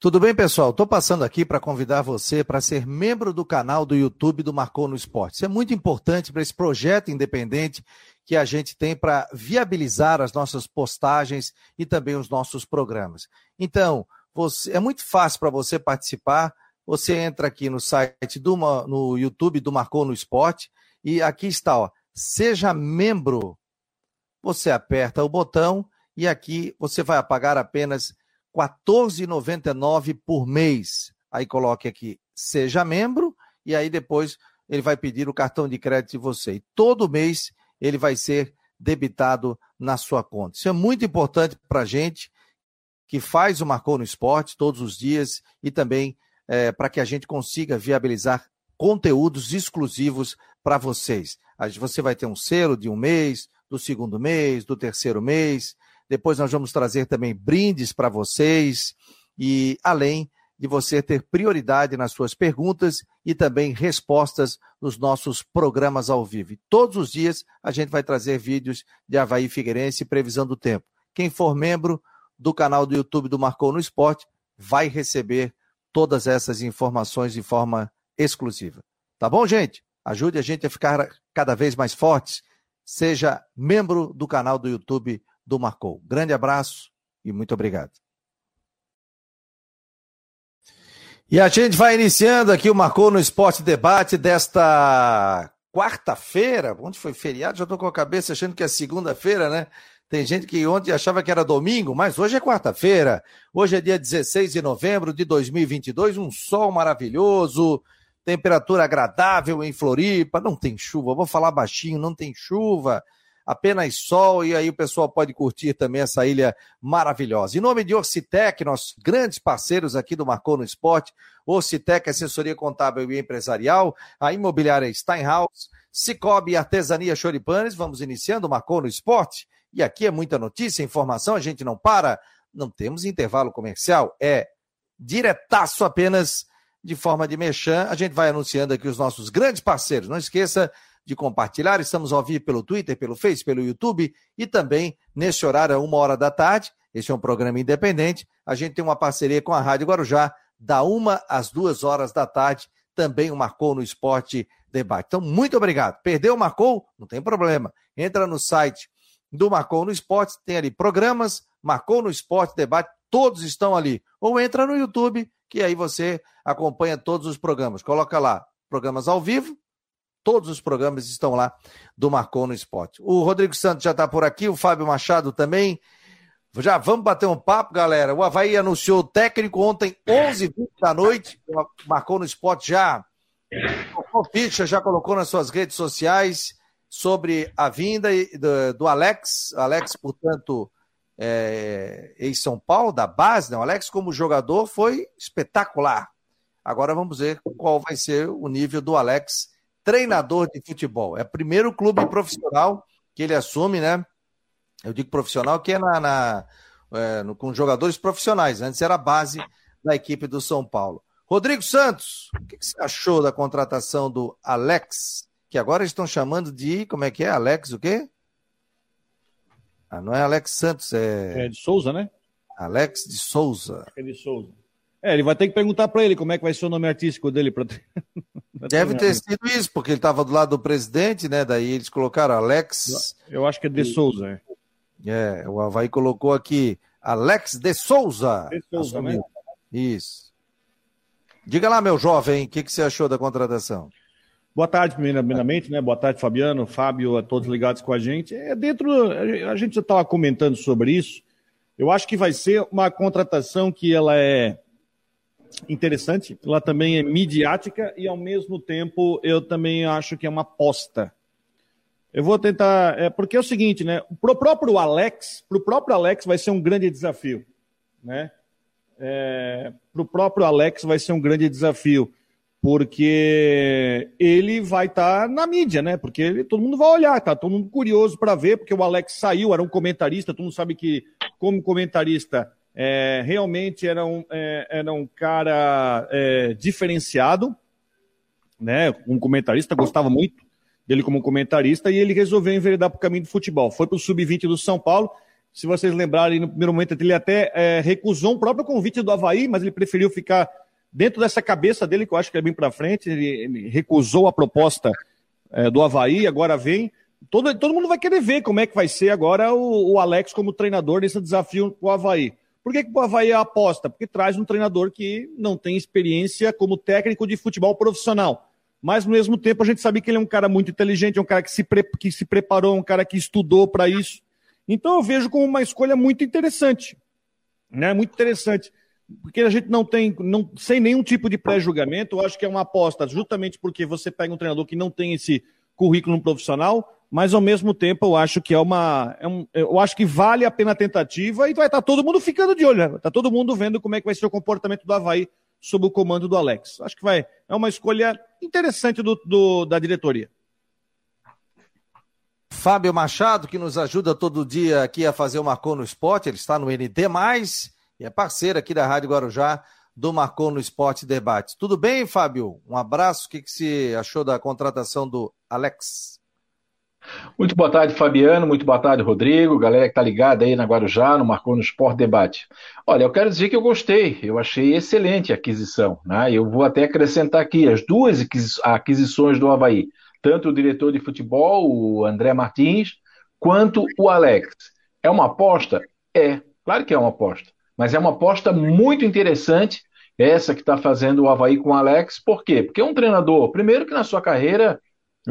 Tudo bem, pessoal? Estou passando aqui para convidar você para ser membro do canal do YouTube do Marcou no Esporte. Isso é muito importante para esse projeto independente que a gente tem para viabilizar as nossas postagens e também os nossos programas. Então, você, é muito fácil para você participar. Você entra aqui no site do no YouTube do Marcou no Esporte e aqui está, ó, seja membro. Você aperta o botão e aqui você vai pagar apenas 14,99 por mês. Aí coloque aqui, seja membro, e aí depois ele vai pedir o cartão de crédito de você. E todo mês ele vai ser debitado na sua conta. Isso é muito importante para a gente que faz o Marcou no Esporte todos os dias e também é, para que a gente consiga viabilizar conteúdos exclusivos para vocês. Você vai ter um selo de um mês, do segundo mês, do terceiro mês, depois nós vamos trazer também brindes para vocês e além de você ter prioridade nas suas perguntas e também respostas nos nossos programas ao vivo. E todos os dias a gente vai trazer vídeos de Havaí Figueirense e previsão do tempo. Quem for membro do canal do YouTube do Marcou no Esporte vai receber todas essas informações de forma exclusiva. Tá bom, gente? Ajude a gente a ficar cada vez mais fortes. Seja membro do canal do YouTube do Marcou. Grande abraço e muito obrigado. E a gente vai iniciando aqui o Marcou no Esporte Debate desta quarta-feira. Onde foi feriado? Já estou com a cabeça achando que é segunda-feira, né? Tem gente que ontem achava que era domingo, mas hoje é quarta-feira. Hoje é dia 16 de novembro de 2022, um sol maravilhoso, temperatura agradável em Floripa. Não tem chuva, vou falar baixinho, não tem chuva apenas sol, e aí o pessoal pode curtir também essa ilha maravilhosa. Em nome de Orcitec, nossos grandes parceiros aqui do Marcou no Esporte, Orcitec, assessoria contábil e empresarial, a imobiliária Steinhaus, Cicobi Artesania Choripanes, vamos iniciando Marcou no Esporte, e aqui é muita notícia, informação, a gente não para, não temos intervalo comercial, é diretaço apenas de forma de mexer. a gente vai anunciando aqui os nossos grandes parceiros, não esqueça de compartilhar. Estamos ao vivo pelo Twitter, pelo Face, pelo YouTube e também nesse horário, uma hora da tarde. Este é um programa independente. A gente tem uma parceria com a Rádio Guarujá, da uma às duas horas da tarde. Também o Marcou no Esporte Debate. Então, muito obrigado. Perdeu o Marcou? Não tem problema. Entra no site do Marcou no Esporte, tem ali programas, Marcou no Esporte Debate, todos estão ali. Ou entra no YouTube, que aí você acompanha todos os programas. Coloca lá, programas ao vivo, Todos os programas estão lá do Marcou no Esporte. O Rodrigo Santos já está por aqui, o Fábio Machado também. Já vamos bater um papo, galera. O Havaí anunciou o técnico ontem, 11h20 da noite. Marcou no Esporte já. O ficha já colocou nas suas redes sociais sobre a vinda do, Alex. Alex, portanto, é, em São Paulo, da base, né? O Alex, como jogador, foi espetacular. Agora vamos ver qual vai ser o nível do Alex treinador de futebol. É o primeiro clube profissional que ele assume, né? Eu digo profissional que é, na, na é, no, com jogadores profissionais. Antes era a base da equipe do São Paulo. Rodrigo Santos, o que, que você achou da contratação do Alex? Que agora estão chamando de. Como é que é? Alex o quê? Ah, não é Alex Santos, é. É de Souza, né? Alex de Souza. É de Souza. É, ele vai ter que perguntar para ele como é que vai ser o nome artístico dele. Pra... Deve ter sido isso, porque ele estava do lado do presidente, né? Daí eles colocaram Alex. Eu acho que é de Souza. É, é o Havaí colocou aqui Alex de Souza. De Souza, né? Isso. Diga lá, meu jovem, o que, que você achou da contratação? Boa tarde, primeiramente, né? Boa tarde, Fabiano, Fábio, a todos ligados com a gente. É dentro, a gente já estava comentando sobre isso. Eu acho que vai ser uma contratação que ela é interessante, ela também é midiática e ao mesmo tempo eu também acho que é uma aposta. Eu vou tentar, é, porque é o seguinte, né? Pro próprio Alex, pro próprio Alex vai ser um grande desafio, né? É, pro próprio Alex vai ser um grande desafio, porque ele vai estar tá na mídia, né? Porque ele, todo mundo vai olhar, tá todo mundo curioso para ver, porque o Alex saiu, era um comentarista, todo mundo sabe que como comentarista é, realmente era um, é, era um cara é, diferenciado, né? Um comentarista, gostava muito dele como comentarista, e ele resolveu enveredar para o caminho do futebol. Foi para o Sub-20 do São Paulo, Se vocês lembrarem, no primeiro momento ele até é, recusou um próprio convite do Havaí, mas ele preferiu ficar dentro dessa cabeça dele, que eu acho que é bem para frente. Ele, ele, recusou a proposta é, do Havaí, agora vem. Todo, todo mundo vai querer ver como é que vai ser agora o, o Alex como treinador nesse desafio com o Havaí. Por que, que o Havaí é aposta? Porque traz um treinador que não tem experiência como técnico de futebol profissional. Mas, ao mesmo tempo, a gente sabe que ele é um cara muito inteligente, é um cara que se, pre... que se preparou, um cara que estudou para isso. Então, eu vejo como uma escolha muito interessante. Né? Muito interessante. Porque a gente não tem, não, sem nenhum tipo de pré-julgamento, eu acho que é uma aposta, justamente porque você pega um treinador que não tem esse currículo profissional, mas ao mesmo tempo eu acho que é uma. É um, eu acho que vale a pena a tentativa e vai estar tá todo mundo ficando de olho, né? Tá todo mundo vendo como é que vai ser o comportamento do Havaí sob o comando do Alex. Acho que vai. É uma escolha interessante do, do da diretoria. Fábio Machado, que nos ajuda todo dia aqui a fazer o Marcou no Esporte, ele está no ND, e é parceiro aqui da Rádio Guarujá do Marcou no Esporte Debate. Tudo bem, Fábio? Um abraço. O que, que você achou da contratação do Alex? Muito boa tarde, Fabiano. Muito boa tarde, Rodrigo. Galera que está ligada aí na Guarujá, no Marcou no Sport Debate. Olha, eu quero dizer que eu gostei. Eu achei excelente a aquisição. Né? Eu vou até acrescentar aqui as duas aquisições do Havaí. Tanto o diretor de futebol, o André Martins, quanto o Alex. É uma aposta? É. Claro que é uma aposta. Mas é uma aposta muito interessante essa que está fazendo o Havaí com o Alex. Por quê? Porque é um treinador, primeiro que na sua carreira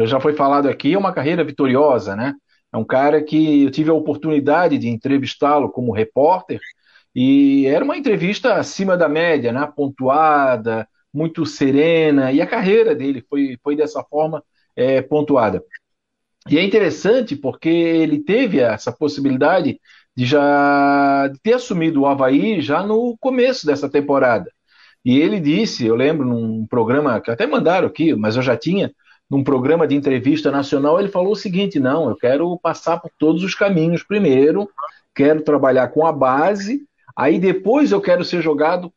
já foi falado aqui, é uma carreira vitoriosa, né? É um cara que eu tive a oportunidade de entrevistá-lo como repórter e era uma entrevista acima da média, né? Pontuada, muito serena e a carreira dele foi, foi dessa forma é, pontuada. E é interessante porque ele teve essa possibilidade de já ter assumido o Havaí já no começo dessa temporada. E ele disse, eu lembro num programa que até mandaram aqui, mas eu já tinha, num programa de entrevista nacional, ele falou o seguinte: não, eu quero passar por todos os caminhos primeiro, quero trabalhar com a base, aí depois eu quero ser jogado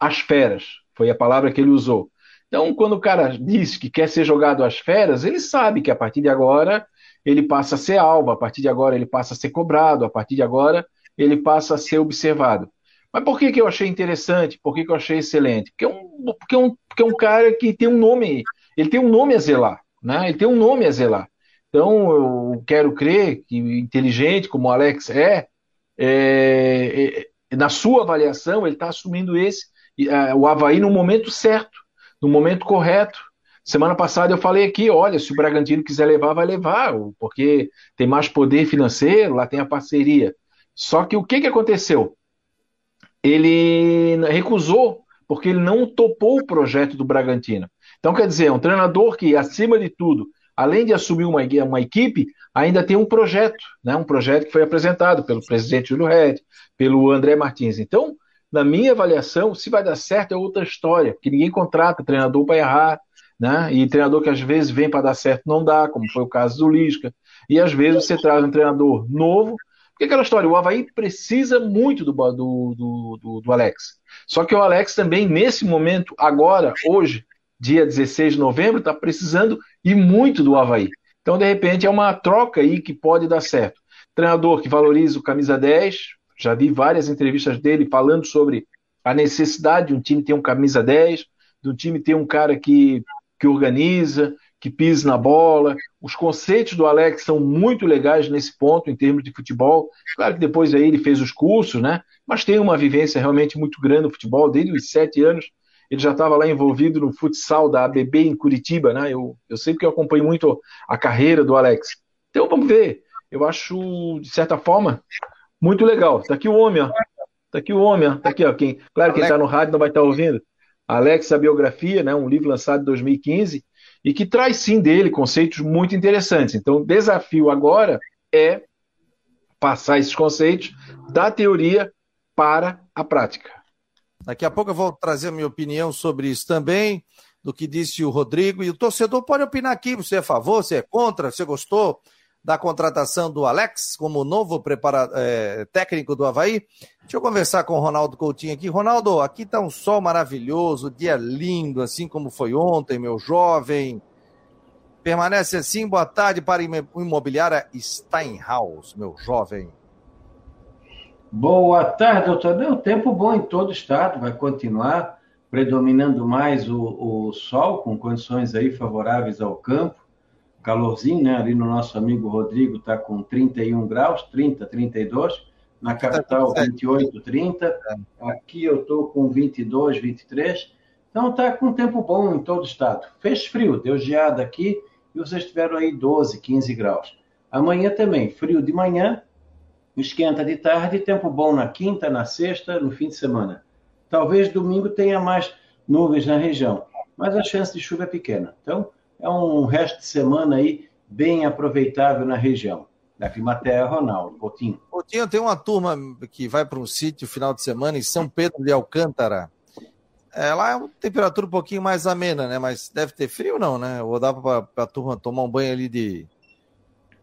às feras. Foi a palavra que ele usou. Então, quando o cara diz que quer ser jogado às feras, ele sabe que a partir de agora ele passa a ser alvo, a partir de agora ele passa a ser cobrado, a partir de agora ele passa a ser observado. Mas por que, que eu achei interessante? Por que, que eu achei excelente? Porque é, um, porque, é um, porque é um cara que tem um nome ele tem um nome a zelar, né? Ele tem um nome a zelar. Então, eu quero crer que inteligente, como o Alex é, é, é na sua avaliação, ele está assumindo esse, é, o Havaí no momento certo, no momento correto. Semana passada eu falei aqui, olha, se o Bragantino quiser levar, vai levar, porque tem mais poder financeiro, lá tem a parceria. Só que o que, que aconteceu? Ele recusou, porque ele não topou o projeto do Bragantino. Então, quer dizer, é um treinador que, acima de tudo, além de assumir uma, uma equipe, ainda tem um projeto, né? um projeto que foi apresentado pelo presidente Júlio Red, pelo André Martins. Então, na minha avaliação, se vai dar certo é outra história, porque ninguém contrata treinador para errar, né? e treinador que às vezes vem para dar certo não dá, como foi o caso do Lisca, e às vezes você traz um treinador novo, porque aquela história, o Havaí precisa muito do, do, do, do Alex. Só que o Alex também, nesse momento, agora, hoje, dia 16 de novembro, está precisando e muito do Havaí. Então, de repente, é uma troca aí que pode dar certo. Treinador que valoriza o camisa 10, já vi várias entrevistas dele falando sobre a necessidade de um time ter um camisa 10, de um time ter um cara que, que organiza, que pisa na bola. Os conceitos do Alex são muito legais nesse ponto, em termos de futebol. Claro que depois aí ele fez os cursos, né? Mas tem uma vivência realmente muito grande no futebol, desde os sete anos ele já estava lá envolvido no futsal da ABB em Curitiba, né? Eu, eu sei porque eu acompanho muito a carreira do Alex. Então vamos ver. Eu acho, de certa forma, muito legal. Tá aqui o homem, ó. Tá aqui o homem, ó. Tá aqui, ó. Quem, claro, quem está no rádio não vai estar tá ouvindo. Alex, a biografia, né? Um livro lançado em 2015 e que traz sim dele conceitos muito interessantes. Então, o desafio agora é passar esses conceitos da teoria para a prática. Daqui a pouco eu vou trazer a minha opinião sobre isso também, do que disse o Rodrigo. E o torcedor pode opinar aqui: você é a favor, você é contra, você gostou da contratação do Alex como novo prepara, é, técnico do Havaí? Deixa eu conversar com o Ronaldo Coutinho aqui. Ronaldo, aqui está um sol maravilhoso, dia lindo, assim como foi ontem, meu jovem. Permanece assim, boa tarde para o imobiliária Steinhaus, meu jovem. Boa tarde, doutor. Não, tempo bom em todo o estado, vai continuar predominando mais o, o sol, com condições aí favoráveis ao campo. Calorzinho, né? Ali no nosso amigo Rodrigo está com 31 graus, 30, 32. Na capital, 28, 30. Aqui eu estou com 22, 23. Então está com tempo bom em todo o estado. Fez frio, deu geada aqui e vocês tiveram aí 12, 15 graus. Amanhã também, frio de manhã, esquenta de tarde, tempo bom na quinta, na sexta, no fim de semana. Talvez domingo tenha mais nuvens na região, mas a chance de chuva é pequena. Então, é um resto de semana aí bem aproveitável na região. Da Climaterra, Ronaldo, Coutinho. Coutinho, tem uma turma que vai para um sítio final de semana em São Pedro de Alcântara. É, lá é uma temperatura um pouquinho mais amena, né? Mas deve ter frio, não, né? Ou dá para a turma tomar um banho ali de.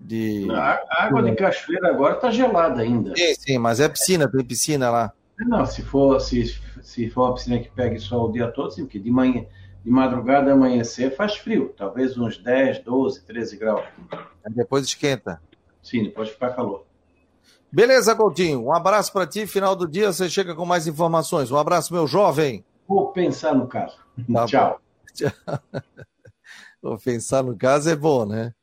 De... A água de cachoeira agora está gelada ainda. Sim, sim, mas é piscina, tem piscina lá. Não, se for, se, se for uma piscina que pegue sol o dia todo, sim, porque de manhã, de madrugada amanhecer faz frio, talvez uns 10, 12, 13 graus. Aí depois esquenta. Sim, depois ficar calor. Beleza, Coutinho. Um abraço para ti. Final do dia você chega com mais informações. Um abraço, meu jovem. Vou pensar no caso. Tá Tchau. Tchau. Vou pensar no caso é bom, né?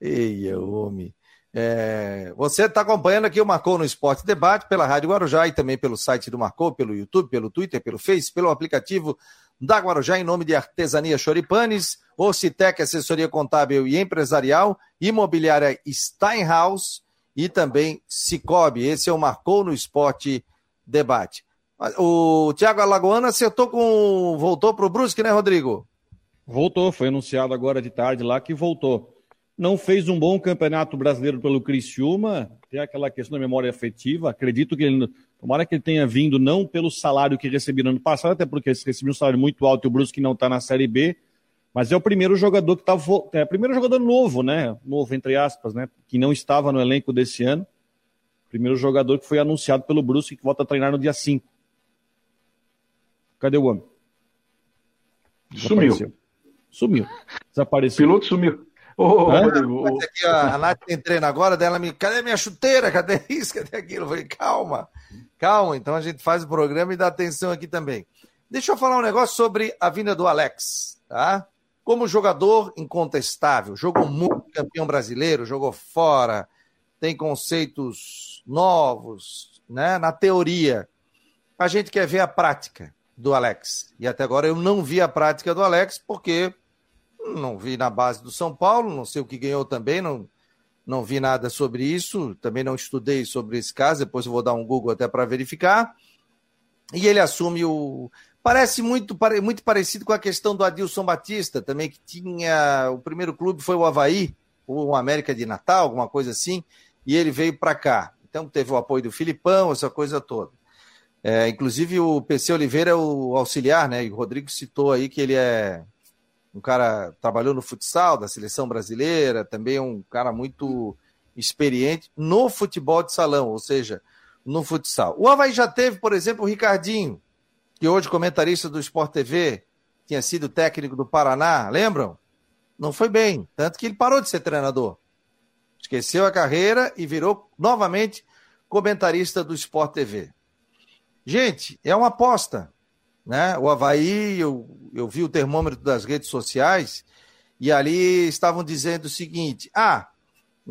Eia, homem. É, você está acompanhando aqui o Marcou no Esporte Debate pela Rádio Guarujá e também pelo site do Marcou, pelo YouTube, pelo Twitter, pelo Face, pelo aplicativo da Guarujá, em nome de Artesania Choripanes, Ocitec Assessoria Contábil e Empresarial, Imobiliária Steinhaus e também Cicobi. Esse é o Marcou no Esporte Debate. O Thiago Alagoana acertou com. voltou para o Brusque, né, Rodrigo? Voltou, foi anunciado agora de tarde lá que voltou. Não fez um bom campeonato brasileiro pelo Criciúma, tem aquela questão da memória afetiva. Acredito que ele, tomara que ele tenha vindo não pelo salário que recebeu no ano passado, até porque ele recebeu um salário muito alto e o Brusque não está na Série B, mas é o primeiro jogador que está. É o primeiro jogador novo, né? Novo, entre aspas, né? Que não estava no elenco desse ano. Primeiro jogador que foi anunciado pelo Brusque que volta a treinar no dia 5. Cadê o homem? Sumiu. Sumiu. Desapareceu. O piloto sumiu. Oh, aqui, a, a Nath tem treino agora, dela me. Cadê minha chuteira? Cadê isso? Cadê aquilo? Eu falei, calma, calma. Então a gente faz o programa e dá atenção aqui também. Deixa eu falar um negócio sobre a vinda do Alex, tá? Como jogador incontestável, jogou muito campeão brasileiro, jogou fora, tem conceitos novos, né? Na teoria. A gente quer ver a prática do Alex. E até agora eu não vi a prática do Alex, porque não vi na base do São Paulo, não sei o que ganhou também, não, não vi nada sobre isso, também não estudei sobre esse caso, depois eu vou dar um Google até para verificar. E ele assume o. Parece muito, muito parecido com a questão do Adilson Batista, também, que tinha. O primeiro clube foi o Havaí, ou o América de Natal, alguma coisa assim, e ele veio para cá. Então teve o apoio do Filipão, essa coisa toda. É, inclusive o PC Oliveira é o auxiliar, né? E o Rodrigo citou aí que ele é um cara trabalhou no futsal da seleção brasileira, também um cara muito experiente no futebol de salão, ou seja, no futsal. O Havaí já teve, por exemplo, o Ricardinho, que hoje comentarista do Sport TV, tinha sido técnico do Paraná, lembram? Não foi bem, tanto que ele parou de ser treinador. Esqueceu a carreira e virou novamente comentarista do Sport TV. Gente, é uma aposta. Né? O Havaí, eu, eu vi o termômetro das redes sociais e ali estavam dizendo o seguinte: ah,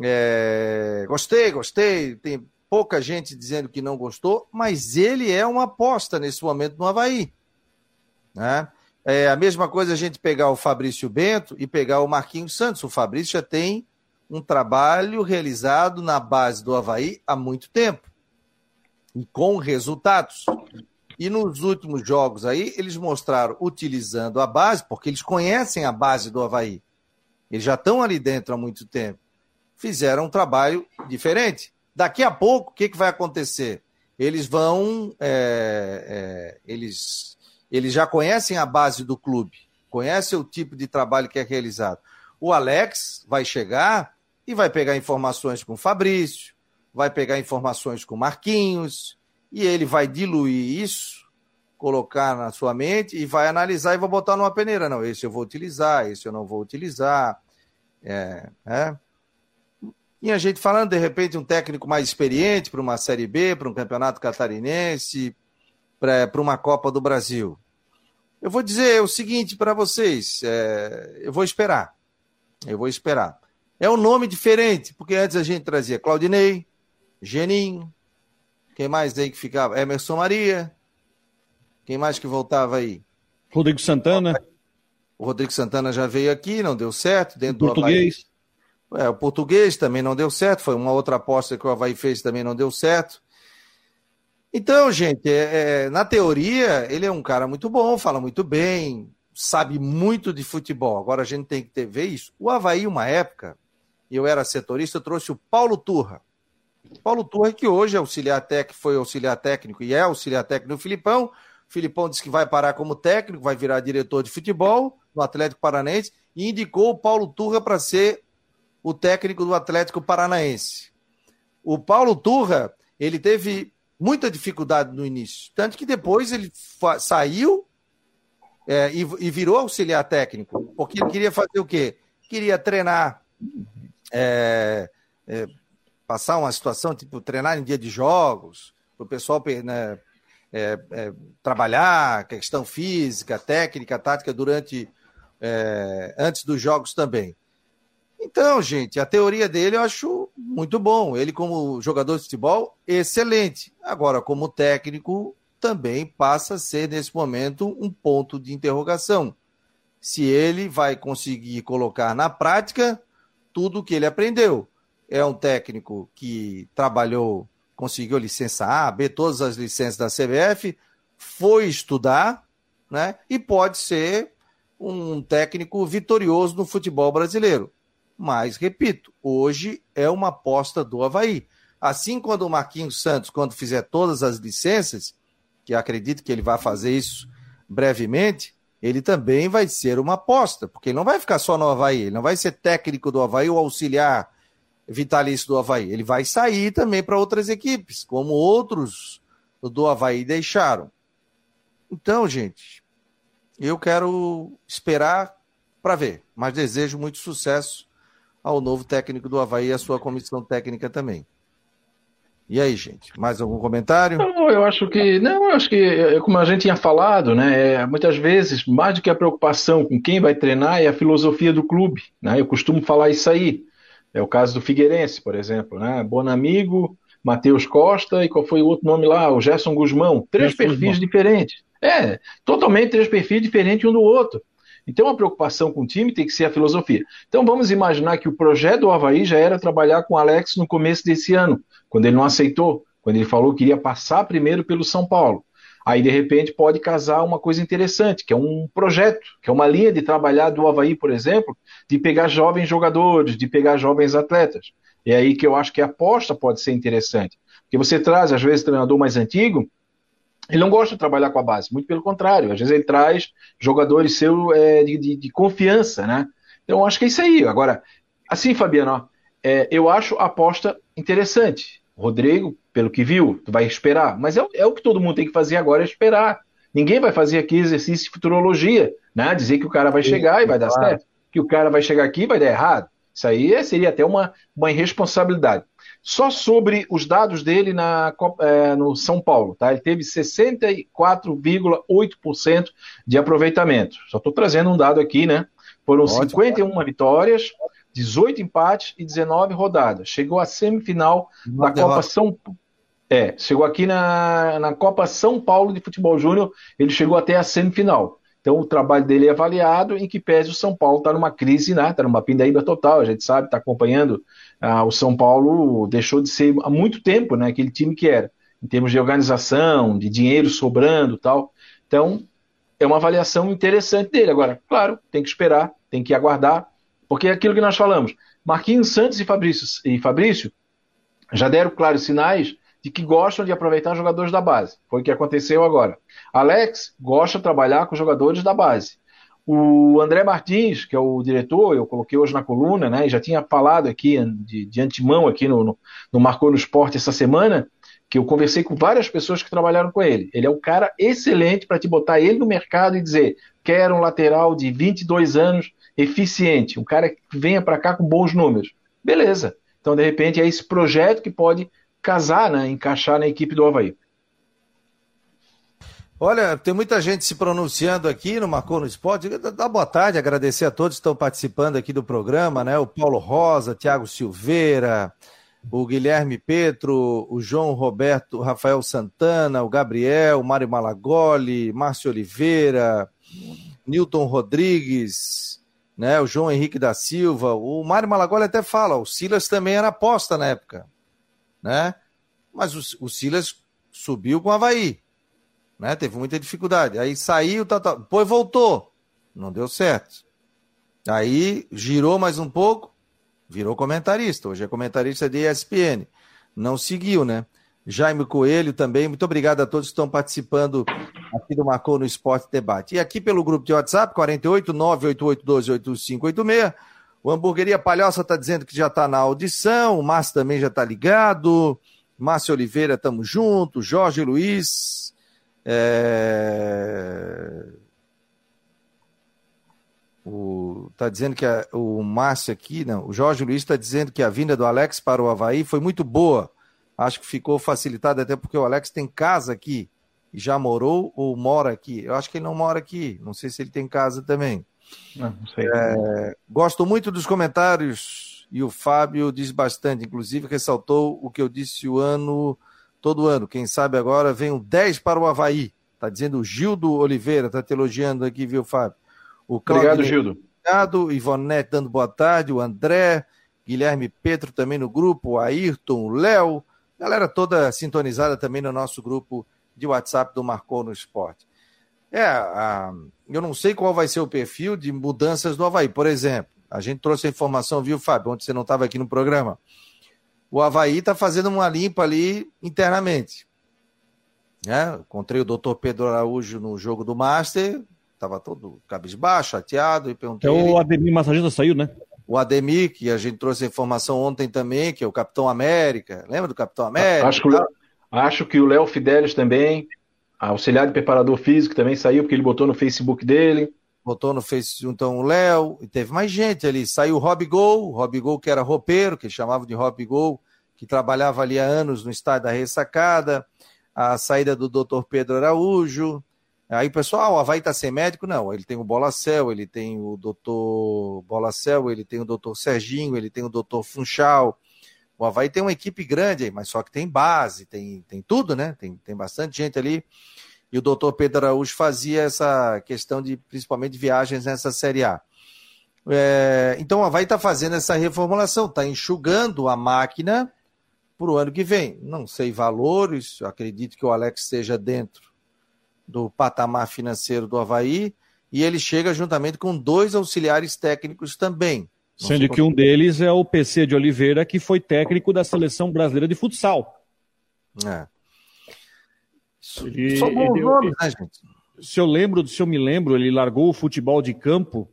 é, gostei, gostei, tem pouca gente dizendo que não gostou, mas ele é uma aposta nesse momento no Havaí. Né? É a mesma coisa a gente pegar o Fabrício Bento e pegar o Marquinhos Santos. O Fabrício já tem um trabalho realizado na base do Havaí há muito tempo e com resultados. E nos últimos jogos aí, eles mostraram utilizando a base, porque eles conhecem a base do Havaí. Eles já estão ali dentro há muito tempo. Fizeram um trabalho diferente. Daqui a pouco, o que, que vai acontecer? Eles vão. É, é, eles, eles já conhecem a base do clube, conhecem o tipo de trabalho que é realizado. O Alex vai chegar e vai pegar informações com o Fabrício, vai pegar informações com Marquinhos, e ele vai diluir isso, colocar na sua mente e vai analisar e vai botar numa peneira. Não, esse eu vou utilizar, esse eu não vou utilizar. É, é. Tinha gente falando, de repente, um técnico mais experiente para uma Série B, para um campeonato catarinense, para uma Copa do Brasil. Eu vou dizer o seguinte para vocês: é, eu vou esperar. Eu vou esperar. É um nome diferente, porque antes a gente trazia Claudinei, Geninho, quem mais aí que ficava? Emerson Maria. Quem mais que voltava aí? Rodrigo Santana. O Rodrigo Santana já veio aqui, não deu certo. Dentro o português. Do é, o português também não deu certo. Foi uma outra aposta que o Havaí fez também não deu certo. Então, gente, é, é, na teoria, ele é um cara muito bom, fala muito bem, sabe muito de futebol. Agora a gente tem que ter, ver isso. O Havaí, uma época, eu era setorista, eu trouxe o Paulo Turra. Paulo Turra, que hoje é auxiliar técnico, foi auxiliar técnico e é auxiliar técnico do Filipão. O Filipão disse que vai parar como técnico, vai virar diretor de futebol no Atlético Paranaense e indicou o Paulo Turra para ser o técnico do Atlético Paranaense. O Paulo Turra, ele teve muita dificuldade no início. Tanto que depois ele saiu é, e, e, virou auxiliar técnico, porque ele queria fazer o quê? Queria treinar, é, é, passar uma situação, tipo, treinar em dia de jogos, para o pessoal né, é, é, trabalhar, questão física, técnica, tática durante é, antes dos jogos também. Então, gente, a teoria dele eu acho muito bom. Ele, como jogador de futebol, excelente. Agora, como técnico, também passa a ser, nesse momento, um ponto de interrogação. Se ele vai conseguir colocar na prática tudo o que ele aprendeu. É um técnico que trabalhou, conseguiu licença A, B, todas as licenças da CBF, foi estudar, né? E pode ser um técnico vitorioso no futebol brasileiro. Mas, repito, hoje é uma aposta do Havaí. Assim, quando o Marquinhos Santos, quando fizer todas as licenças, que acredito que ele vai fazer isso brevemente, ele também vai ser uma aposta, porque ele não vai ficar só no Havaí, ele não vai ser técnico do Havaí ou auxiliar vitalício do Havaí. Ele vai sair também para outras equipes, como outros do Havaí deixaram. Então, gente, eu quero esperar para ver, mas desejo muito sucesso ao novo técnico do Havaí e a sua comissão técnica também. E aí, gente, mais algum comentário? Não, eu acho que não, eu acho que é, como a gente tinha falado, né, é, muitas vezes mais do que a preocupação com quem vai treinar é a filosofia do clube, né? Eu costumo falar isso aí. É o caso do Figueirense, por exemplo, né? Bonamigo, Matheus Costa e qual foi o outro nome lá? O Gerson Guzmão. Três Gerson perfis Guzmão. diferentes. É, totalmente três perfis diferentes um do outro. Então, a preocupação com o time tem que ser a filosofia. Então, vamos imaginar que o projeto do Havaí já era trabalhar com o Alex no começo desse ano, quando ele não aceitou, quando ele falou que iria passar primeiro pelo São Paulo. Aí, de repente, pode casar uma coisa interessante, que é um projeto, que é uma linha de trabalhar do Havaí, por exemplo, de pegar jovens jogadores, de pegar jovens atletas. É aí que eu acho que a aposta pode ser interessante. Porque você traz, às vezes, treinador mais antigo, ele não gosta de trabalhar com a base, muito pelo contrário. Às vezes ele traz jogadores seu é, de, de, de, confiança, né? Então acho que é isso aí. Agora, assim, Fabiano, ó, é, eu acho a aposta interessante. Rodrigo, pelo que viu, tu vai esperar. Mas é, é, o que todo mundo tem que fazer agora, é esperar. Ninguém vai fazer aqui exercício de futurologia, né? Dizer que o cara vai chegar e vai dar certo. Que o cara vai chegar aqui e vai dar errado. Isso aí seria até uma, uma irresponsabilidade. Só sobre os dados dele na, é, no São Paulo, tá? Ele teve 64,8% de aproveitamento. Só estou trazendo um dado aqui, né? Foram Ótimo. 51 vitórias, 18 empates e 19 rodadas. Chegou à semifinal Uma da derrota. Copa São É, chegou aqui na, na Copa São Paulo de Futebol Júnior, ele chegou até a semifinal. Então o trabalho dele é avaliado em que pese o São Paulo está numa crise, né? Está numa pindaíba total, a gente sabe, está acompanhando ah, o São Paulo deixou de ser há muito tempo né, aquele time que era, em termos de organização, de dinheiro sobrando tal. Então, é uma avaliação interessante dele. Agora, claro, tem que esperar, tem que aguardar, porque é aquilo que nós falamos. Marquinhos Santos e Fabrício, e Fabrício já deram claros sinais de que gostam de aproveitar jogadores da base. Foi o que aconteceu agora. Alex gosta de trabalhar com jogadores da base. O André Martins, que é o diretor, eu coloquei hoje na coluna, né? E já tinha falado aqui de, de antemão aqui no, no, no Marcou no Esporte essa semana, que eu conversei com várias pessoas que trabalharam com ele. Ele é um cara excelente para te botar ele no mercado e dizer: quero um lateral de 22 anos eficiente, um cara que venha para cá com bons números. Beleza. Então, de repente, é esse projeto que pode casar, né, encaixar na equipe do Havaí. Olha, tem muita gente se pronunciando aqui no Marcou no Esporte. Dá boa tarde, agradecer a todos que estão participando aqui do programa, né? O Paulo Rosa, Tiago Silveira, o Guilherme Petro, o João Roberto, Rafael Santana, o Gabriel, o Mário Malagoli, Márcio Oliveira, Newton Rodrigues, né? O João Henrique da Silva. O Mário Malagoli até fala, o Silas também era aposta na época, né? Mas o, o Silas subiu com o Havaí né? Teve muita dificuldade. Aí saiu, tá, tá, depois voltou. Não deu certo. Aí girou mais um pouco, virou comentarista. Hoje é comentarista de ESPN. Não seguiu, né? Jaime Coelho também. Muito obrigado a todos que estão participando aqui do Marcou no Esporte Debate. E aqui pelo grupo de WhatsApp, 48 988128586. O Hamburgueria Palhoça está dizendo que já está na audição. O Márcio também já está ligado. Márcio Oliveira, estamos juntos. Jorge Luiz, é... O, tá dizendo que a, o Márcio aqui, não, o Jorge Luiz está dizendo que a vinda do Alex para o Havaí foi muito boa. Acho que ficou facilitada até porque o Alex tem casa aqui e já morou ou mora aqui. Eu acho que ele não mora aqui. Não sei se ele tem casa também. Não, não sei. É, gosto muito dos comentários e o Fábio diz bastante. Inclusive ressaltou o que eu disse o ano todo ano. Quem sabe agora vem um 10 para o Havaí. Está dizendo o Gildo Oliveira, está te elogiando aqui, viu, Fábio? O Claudio, Obrigado, Gildo. Obrigado, Ivonete dando boa tarde, o André, Guilherme Petro também no grupo, o Ayrton, o Léo, galera toda sintonizada também no nosso grupo de WhatsApp do Marcou no Esporte. É, a, eu não sei qual vai ser o perfil de mudanças do Havaí. Por exemplo, a gente trouxe a informação, viu, Fábio, ontem você não estava aqui no programa o Havaí está fazendo uma limpa ali internamente. Né? Encontrei o doutor Pedro Araújo no jogo do Master, estava todo cabisbaixo, chateado, e perguntei. Então o Ademir Massagista saiu, né? O Ademir, que a gente trouxe a informação ontem também, que é o Capitão América. Lembra do Capitão América? Acho que, o, acho que o Léo Fidelis também, auxiliar de preparador físico, também saiu, porque ele botou no Facebook dele botou no Facebook então o Léo, e teve mais gente ali. Saiu o Rob Gol, Rob Gol que era roupeiro, que chamava de Rob Gol, que trabalhava ali há anos no estádio da Ressacada. A saída do Dr. Pedro Araújo. Aí o pessoal, ah, o Havaí tá sem médico? Não, ele tem o Bolacel, ele tem o doutor Bolacel, ele tem o doutor Serginho, ele tem o doutor Funchal. O Havaí tem uma equipe grande mas só que tem base, tem, tem tudo, né? Tem, tem bastante gente ali e o doutor Pedro Araújo fazia essa questão de principalmente viagens nessa Série A. É, então o Havaí está fazendo essa reformulação, está enxugando a máquina para o ano que vem. Não sei valores, acredito que o Alex esteja dentro do patamar financeiro do Havaí, e ele chega juntamente com dois auxiliares técnicos também. Não Sendo que um deles é o PC de Oliveira, que foi técnico da seleção brasileira de futsal. É. Ele, Só bons ele, nomes, né, gente? Se eu lembro, se eu me lembro, ele largou o futebol de campo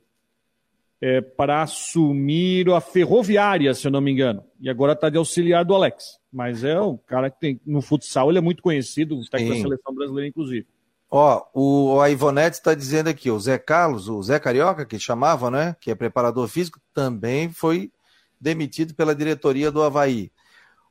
é, para assumir a ferroviária, se eu não me engano. E agora está de auxiliar do Alex. Mas é um cara que tem. No futsal ele é muito conhecido, está com a seleção brasileira, inclusive. Ó, o, a Ivonete está dizendo aqui, o Zé Carlos, o Zé Carioca, que chamava, né? Que é preparador físico, também foi demitido pela diretoria do Havaí.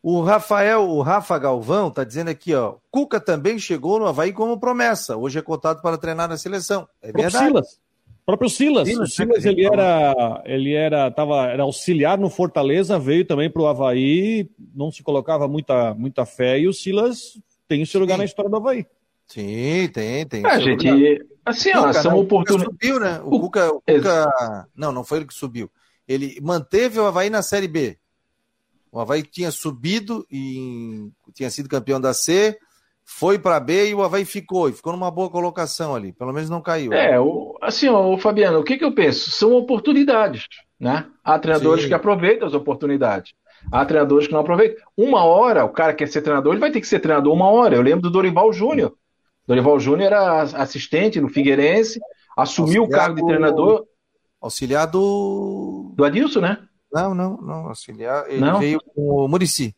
O Rafael, o Rafa Galvão, está dizendo aqui, ó. Cuca também chegou no Havaí como promessa. Hoje é cotado para treinar na seleção. É verdade. Próprio Silas. Próprio Silas. Silas o Silas ele era, ele era, tava, era auxiliar no Fortaleza, veio também para o Havaí, não se colocava muita, muita fé, e o Silas tem o seu lugar Sim. na história do Havaí. Sim, tem, tem. A gente, lugar. assim, ó, são oportunidades. subiu, né? O, o Cuca, o Cuca... Não, não foi ele que subiu. Ele manteve o Havaí na Série B. O Havaí tinha subido e tinha sido campeão da C, foi para B e o Havaí ficou, e ficou numa boa colocação ali, pelo menos não caiu. É, o, assim, ó, o Fabiano, o que, que eu penso? São oportunidades, né? Há treinadores Sim. que aproveitam as oportunidades. Há treinadores que não aproveitam. Uma hora, o cara quer ser treinador, ele vai ter que ser treinador uma hora. Eu lembro do Dorival Júnior. Dorival Júnior era assistente no Figueirense, assumiu auxiliar o cargo de treinador. Auxiliar do. Do Adilson, né? Não, não, não. Auxiliar. Ele não? veio com o Murici.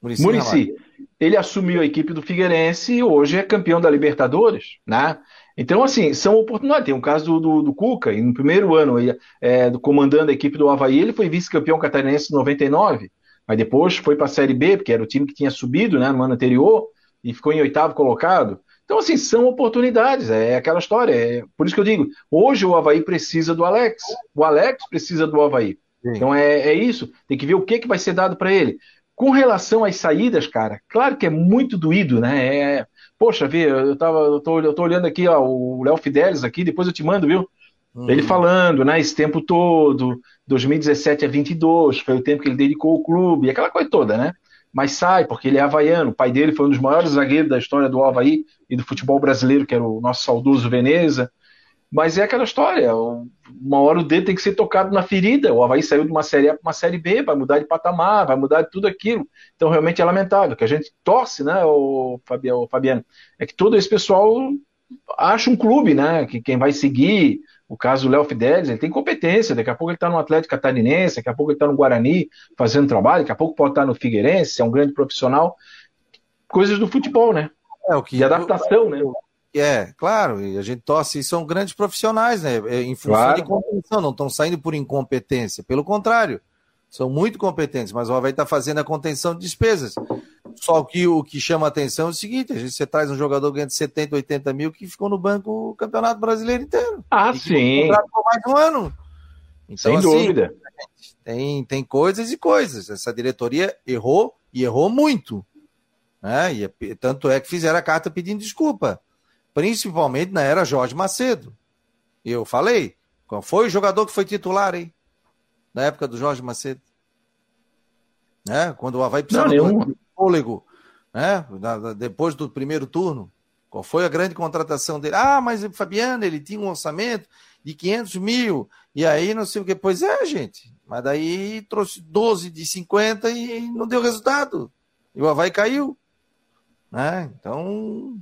Murici. Murici. Ele assumiu a equipe do Figueirense e hoje é campeão da Libertadores, né? Então, assim, são oportunidades. Tem o um caso do, do, do, Cuca, e no primeiro ano, ele, é, comandando a equipe do Havaí, ele foi vice-campeão catarinense em 99. mas depois foi para a Série B, porque era o time que tinha subido né, no ano anterior e ficou em oitavo colocado. Então, assim, são oportunidades, é aquela história. É, por isso que eu digo, hoje o Havaí precisa do Alex, o Alex precisa do Havaí. Sim. Então é, é isso, tem que ver o que, que vai ser dado para ele. Com relação às saídas, cara, claro que é muito doído, né? É, poxa, vê, eu, tava, eu, tô, eu tô olhando aqui, ó, o Léo Fidelis aqui, depois eu te mando, viu? Uhum. Ele falando, né, esse tempo todo, 2017 a 22, foi o tempo que ele dedicou ao clube, aquela coisa toda, né? Mas sai, porque ele é havaiano, o pai dele foi um dos maiores zagueiros da história do Havaí e do futebol brasileiro, que era o nosso saudoso Veneza. Mas é aquela história, uma hora o dedo tem que ser tocado na ferida. O Havaí saiu de uma série A para uma série B, vai mudar de patamar, vai mudar de tudo aquilo. Então, realmente é lamentável. Que a gente torce, né, o Fabiano, é que todo esse pessoal acha um clube, né, que quem vai seguir. O caso do Léo Fidelis, ele tem competência. Daqui a pouco ele está no Atlético Catarinense, daqui a pouco ele está no Guarani fazendo trabalho, daqui a pouco pode estar no Figueirense, é um grande profissional. Coisas do futebol, né? É, o que de adaptação, né? É, claro, e a gente torce, e são grandes profissionais, né? É, em função claro. de contenção, não estão saindo por incompetência. Pelo contrário, são muito competentes, mas o Havaí está fazendo a contenção de despesas. Só que o que chama a atenção é o seguinte: a gente, você traz um jogador ganhando 70, 80 mil que ficou no banco o Campeonato Brasileiro inteiro. Ah, sim. Por mais um ano. Então, Sem assim, dúvida. Tem, tem coisas e coisas. Essa diretoria errou e errou muito. Né? E, tanto é que fizeram a carta pedindo desculpa principalmente na era Jorge Macedo. E eu falei, qual foi o jogador que foi titular aí? Na época do Jorge Macedo. Né? Quando o Havaí precisava de fôlego, né? depois do primeiro turno. Qual foi a grande contratação dele? Ah, mas o Fabiano, ele tinha um orçamento de 500 mil, e aí não sei o que. Pois é, gente, mas daí trouxe 12 de 50 e não deu resultado. E o Havaí caiu. Né? Então,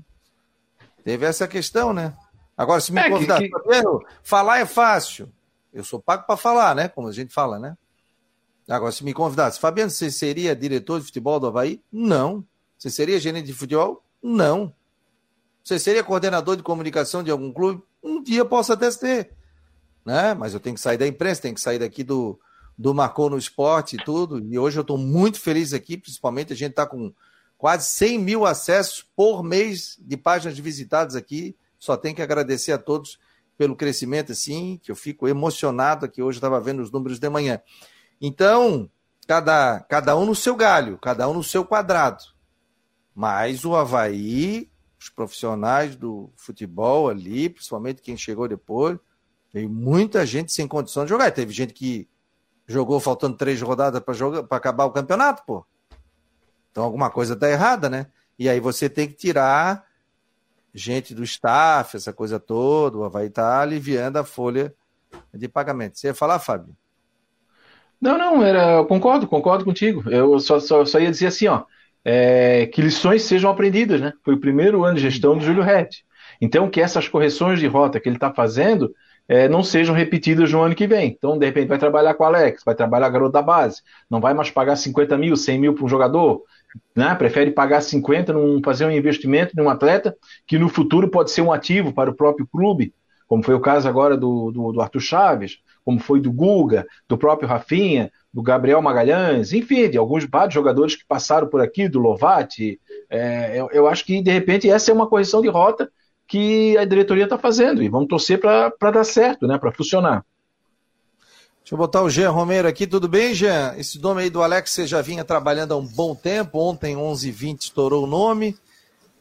Teve essa questão, né? Agora, se me é, convidar, que, que... falar é fácil. Eu sou pago para falar, né? Como a gente fala, né? Agora, se me convidasse, Fabiano, você seria diretor de futebol do Havaí? Não. Você seria gerente de futebol? Não. Você seria coordenador de comunicação de algum clube? Um dia posso até ser. Né? Mas eu tenho que sair da imprensa, tenho que sair daqui do, do Marcou no Esporte e tudo. E hoje eu estou muito feliz aqui, principalmente a gente está com quase 100 mil acessos por mês de páginas visitadas aqui. Só tenho que agradecer a todos pelo crescimento, assim, que eu fico emocionado aqui. Hoje estava vendo os números de manhã. Então, cada, cada um no seu galho, cada um no seu quadrado. Mas o Havaí, os profissionais do futebol ali, principalmente quem chegou depois, tem muita gente sem condição de jogar. Teve gente que jogou faltando três rodadas para acabar o campeonato, pô. Então alguma coisa está errada, né? E aí você tem que tirar gente do staff, essa coisa toda, vai estar tá aliviando a folha de pagamento. Você ia falar, Fábio? Não, não, era, concordo, concordo contigo. Eu só, só, só ia dizer assim, ó, é, que lições sejam aprendidas, né? Foi o primeiro ano de gestão do Júlio Rett. Então, que essas correções de rota que ele está fazendo é, não sejam repetidas no ano que vem. Então, de repente, vai trabalhar com o Alex, vai trabalhar garoto da base, não vai mais pagar 50 mil, 100 mil para um jogador, né? prefere pagar 50, num, fazer um investimento num atleta que no futuro pode ser um ativo para o próprio clube, como foi o caso agora do, do, do Arthur Chaves, como foi do Guga, do próprio Rafinha, do Gabriel Magalhães, enfim, de alguns vários jogadores que passaram por aqui, do Lovati. É, eu, eu, acho que, de repente, essa é uma correção de rota que a diretoria está fazendo e vamos torcer para dar certo, né, para funcionar. Deixa eu botar o Jean Romero aqui, tudo bem, Jean? Esse nome aí do Alex você já vinha trabalhando há um bom tempo, ontem 11h20 estourou o nome,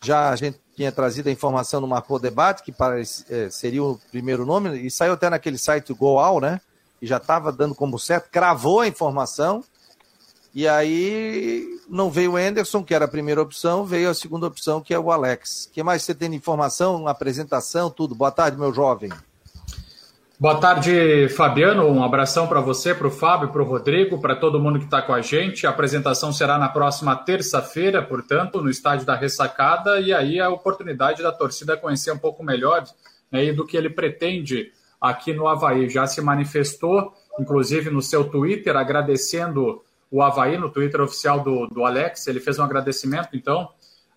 já a gente tinha trazido a informação no Marcou Debate, que parece, é, seria o primeiro nome, e saiu até naquele site Goal, né? E já estava dando como certo, cravou a informação, e aí não veio o Anderson, que era a primeira opção, veio a segunda opção, que é o Alex. O que mais você tem de informação, apresentação, tudo? Boa tarde, meu jovem. Boa tarde, Fabiano. Um abração para você, para o Fábio, para o Rodrigo, para todo mundo que está com a gente. A apresentação será na próxima terça-feira, portanto, no estádio da Ressacada, e aí a oportunidade da torcida conhecer um pouco melhor né, do que ele pretende aqui no Havaí. Já se manifestou, inclusive no seu Twitter, agradecendo o Havaí, no Twitter oficial do, do Alex. Ele fez um agradecimento, então,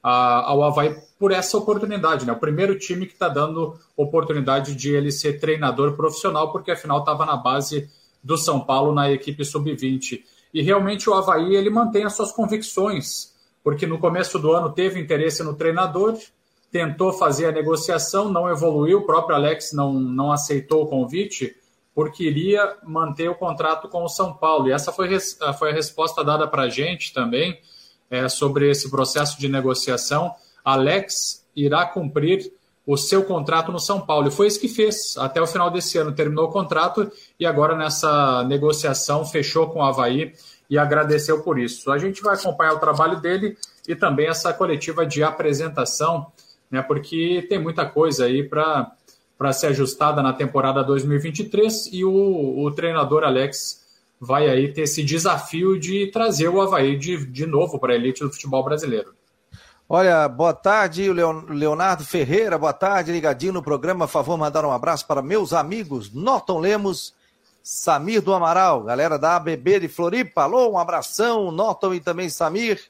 ao Havaí por essa oportunidade, né? O primeiro time que está dando oportunidade de ele ser treinador profissional, porque afinal estava na base do São Paulo na equipe sub-20. e realmente o Havaí ele mantém as suas convicções, porque no começo do ano teve interesse no treinador, tentou fazer a negociação, não evoluiu, o próprio Alex não, não aceitou o convite, porque iria manter o contrato com o São Paulo. E essa foi, foi a resposta dada para a gente também é, sobre esse processo de negociação. Alex irá cumprir o seu contrato no São Paulo. E foi isso que fez. Até o final desse ano terminou o contrato e agora nessa negociação fechou com o Havaí e agradeceu por isso. A gente vai acompanhar o trabalho dele e também essa coletiva de apresentação, né, porque tem muita coisa aí para ser ajustada na temporada 2023 e o, o treinador Alex vai aí ter esse desafio de trazer o Havaí de, de novo para a elite do futebol brasileiro. Olha, boa tarde, Leonardo Ferreira, boa tarde, ligadinho no programa. Por favor, mandar um abraço para meus amigos Norton Lemos, Samir do Amaral, galera da ABB de Floripa. Alô, um abração, Norton e também Samir.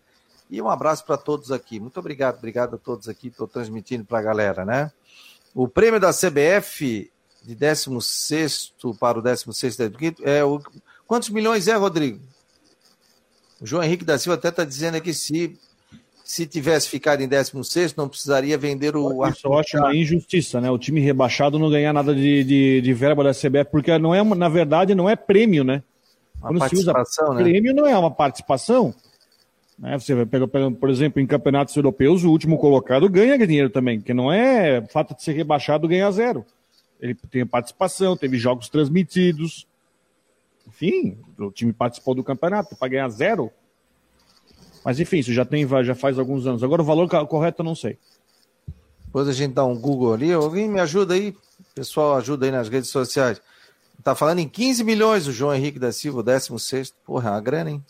E um abraço para todos aqui. Muito obrigado, obrigado a todos aqui. Estou transmitindo para a galera, né? O prêmio da CBF de 16 para o 16 é o. Quantos milhões é, Rodrigo? O João Henrique da Silva até está dizendo aqui se se tivesse ficado em 16, não precisaria vender o. Isso eu acho uma injustiça, né? O time rebaixado não ganhar nada de, de, de verba da CBF, porque não é, na verdade, não é prêmio, né? Uma Quando se usa né? prêmio, não é uma participação. Né? Você vai pegar, por exemplo, em campeonatos europeus, o último colocado ganha dinheiro também, que não é fato de ser rebaixado ganhar zero. Ele tem participação, teve jogos transmitidos. Enfim, o time participou do campeonato para ganhar zero. Mas enfim, isso já tem já faz alguns anos. Agora o valor correto eu não sei. Depois a gente dá um Google ali. Alguém me ajuda aí? Pessoal, ajuda aí nas redes sociais. Tá falando em 15 milhões o João Henrique da Silva, 16. Porra, é uma grana, hein?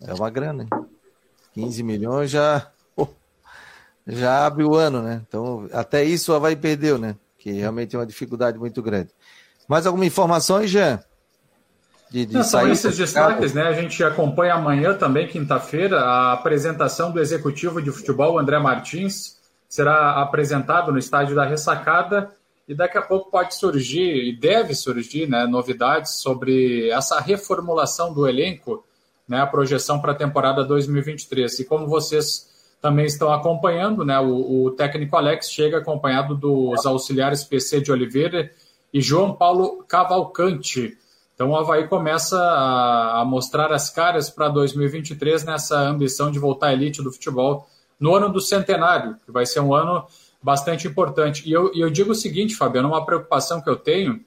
É uma grana, hein? 15 milhões já. já abre o ano, né? Então, até isso o Havaí perdeu, né? Que realmente é uma dificuldade muito grande. Mais alguma informação aí, Jean? de, de Não, São esses destaques, né? A gente acompanha amanhã também, quinta-feira, a apresentação do executivo de futebol, André Martins, será apresentado no estádio da Ressacada e daqui a pouco pode surgir e deve surgir né, novidades sobre essa reformulação do elenco, né, a projeção para a temporada 2023. E como vocês também estão acompanhando, né, o, o técnico Alex chega acompanhado dos auxiliares PC de Oliveira e João Paulo Cavalcante então o Havaí começa a, mostrar as caras para 2023 nessa ambição de voltar à elite do futebol no ano do centenário, que vai ser um ano bastante importante. E eu, eu digo o seguinte, Fabiano, uma preocupação que eu tenho,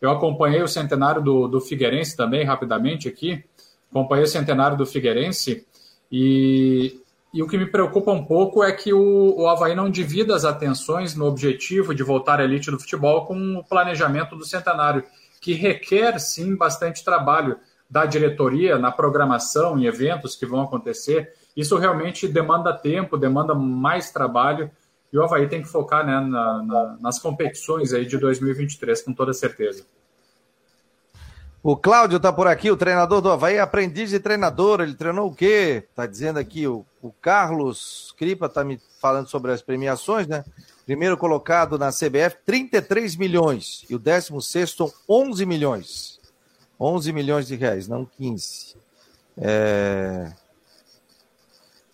eu acompanhei o centenário do, do Figueirense também, rapidamente aqui, acompanhei o centenário do Figueirense, e, e o que me preocupa um pouco é que o, o Havaí não divida as atenções no objetivo de voltar à elite do futebol com o planejamento do centenário que requer sim bastante trabalho da diretoria na programação, em eventos que vão acontecer. Isso realmente demanda tempo, demanda mais trabalho. E o Havaí tem que focar né, na, na, nas competições aí de 2023, com toda certeza. O Cláudio está por aqui, o treinador do Havaí, aprendiz de treinador. Ele treinou o quê? Está dizendo aqui o, o Carlos Cripa, está me falando sobre as premiações, né? Primeiro colocado na CBF, 33 milhões. E o 16 11 milhões. 11 milhões de reais, não 15. É...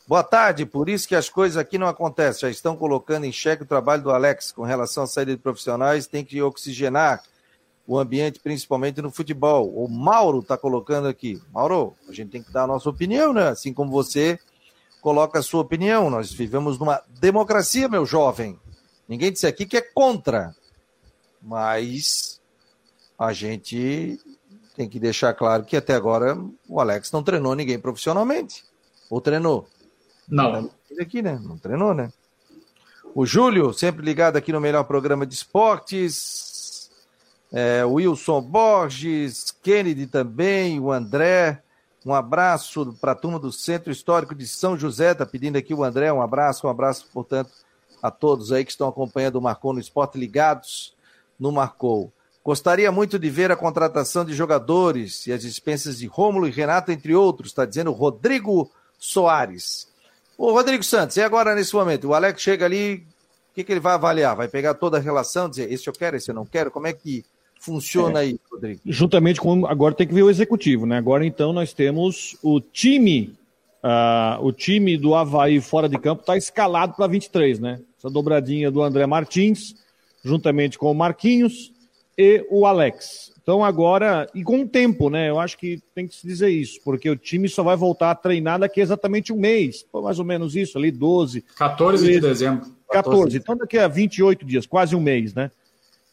Boa tarde, por isso que as coisas aqui não acontecem. Já estão colocando em xeque o trabalho do Alex com relação à saída de profissionais. Tem que oxigenar o ambiente, principalmente no futebol. O Mauro está colocando aqui. Mauro, a gente tem que dar a nossa opinião, né? Assim como você coloca a sua opinião. Nós vivemos numa democracia, meu jovem. Ninguém disse aqui que é contra, mas a gente tem que deixar claro que até agora o Alex não treinou ninguém profissionalmente. Ou treinou? Não. Aqui, né? Não treinou, né? O Júlio, sempre ligado aqui no melhor programa de esportes. É, Wilson Borges, Kennedy também, o André. Um abraço para a turma do Centro Histórico de São José. Está pedindo aqui o André um abraço, um abraço, portanto, a todos aí que estão acompanhando o Marcou no Esporte, ligados no Marcou. Gostaria muito de ver a contratação de jogadores e as dispensas de Rômulo e Renato, entre outros, está dizendo Rodrigo Soares. Ô, Rodrigo Santos, e agora nesse momento? O Alex chega ali, o que, que ele vai avaliar? Vai pegar toda a relação, dizer esse eu quero, esse eu não quero? Como é que funciona é. aí, Rodrigo? Juntamente com. Agora tem que ver o executivo, né? Agora então nós temos o time. Uh, o time do Havaí fora de campo está escalado para 23, né? Essa dobradinha do André Martins, juntamente com o Marquinhos e o Alex. Então agora, e com o tempo, né? Eu acho que tem que se dizer isso, porque o time só vai voltar a treinar daqui a exatamente um mês, mais ou menos isso, ali 12. 14 de dezembro. 14, então daqui a 28 dias, quase um mês, né?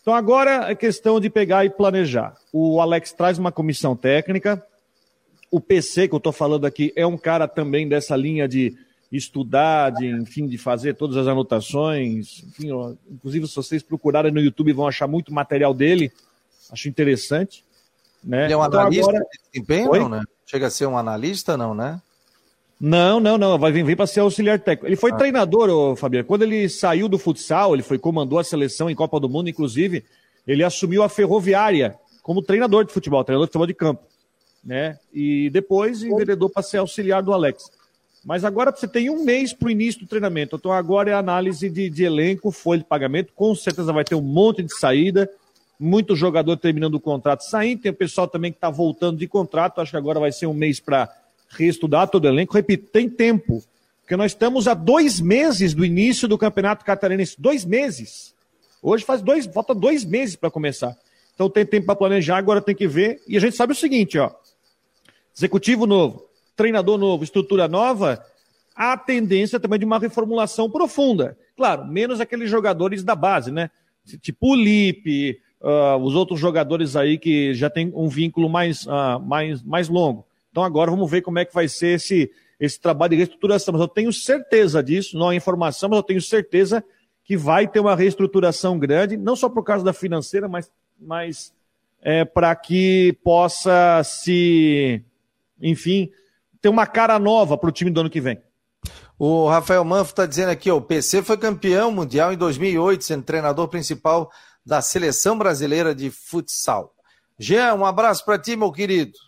Então agora é questão de pegar e planejar. O Alex traz uma comissão técnica. O PC que eu estou falando aqui é um cara também dessa linha de estudar, de, enfim, de fazer todas as anotações. Enfim, ó, inclusive, se vocês procurarem no YouTube, vão achar muito material dele. Acho interessante. Né? Ele é um então, analista agora... de desempenho, não, né? Chega a ser um analista, não, né? Não, não, não. Vai vir, para ser auxiliar técnico. Ele foi ah. treinador, ô, Fabiano. Quando ele saiu do futsal, ele foi comandou a seleção em Copa do Mundo, inclusive, ele assumiu a ferroviária como treinador de futebol, treinador de futebol de campo. Né? E depois enveredou para ser auxiliar do Alex. Mas agora você tem um mês para o início do treinamento. Então agora é análise de, de elenco, folha de pagamento. Com certeza vai ter um monte de saída. Muito jogador terminando o contrato saindo. Tem o pessoal também que está voltando de contrato. Acho que agora vai ser um mês para reestudar todo o elenco. Repito, tem tempo. Porque nós estamos a dois meses do início do Campeonato Catarinense. Dois meses. Hoje faz dois, falta dois meses para começar. Então tem tempo para planejar, agora tem que ver. E a gente sabe o seguinte, ó. Executivo novo, treinador novo, estrutura nova, há tendência também de uma reformulação profunda. Claro, menos aqueles jogadores da base, né? Tipo o Lipe, uh, os outros jogadores aí que já tem um vínculo mais, uh, mais, mais longo. Então agora vamos ver como é que vai ser esse, esse trabalho de reestruturação. Mas eu tenho certeza disso, não há informação, mas eu tenho certeza que vai ter uma reestruturação grande, não só por causa da financeira, mas, mas é, para que possa se, enfim, ter uma cara nova para o time do ano que vem. O Rafael Manfo está dizendo aqui, ó, o PC foi campeão mundial em 2008, sendo treinador principal da seleção brasileira de futsal. Jean, um abraço para ti, meu querido.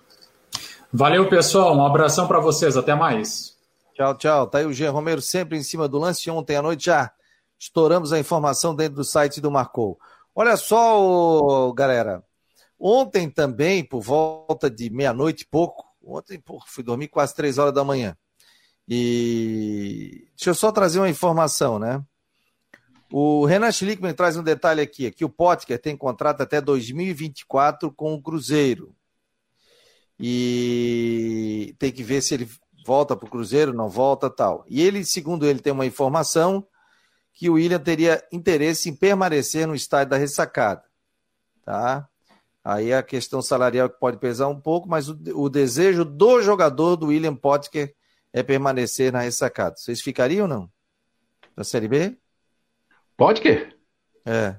Valeu, pessoal. Um abração para vocês. Até mais. Tchau, tchau. Tá aí o Jean Romero sempre em cima do lance. Ontem à noite já estouramos a informação dentro do site do Marcou. Olha só, galera. Ontem também, por volta de meia-noite e pouco, ontem pô, fui dormir quase três horas da manhã. E deixa eu só trazer uma informação, né? O Renan Schlickman traz um detalhe aqui, que o Potker tem contrato até 2024 com o Cruzeiro e tem que ver se ele volta para o Cruzeiro, não volta, tal. E ele, segundo ele, tem uma informação que o William teria interesse em permanecer no estádio da ressacada, tá? Aí a questão salarial pode pesar um pouco, mas o, o desejo do jogador, do William Potker, é permanecer na ressacada. Vocês ficariam ou não? Na Série B? Potker? É.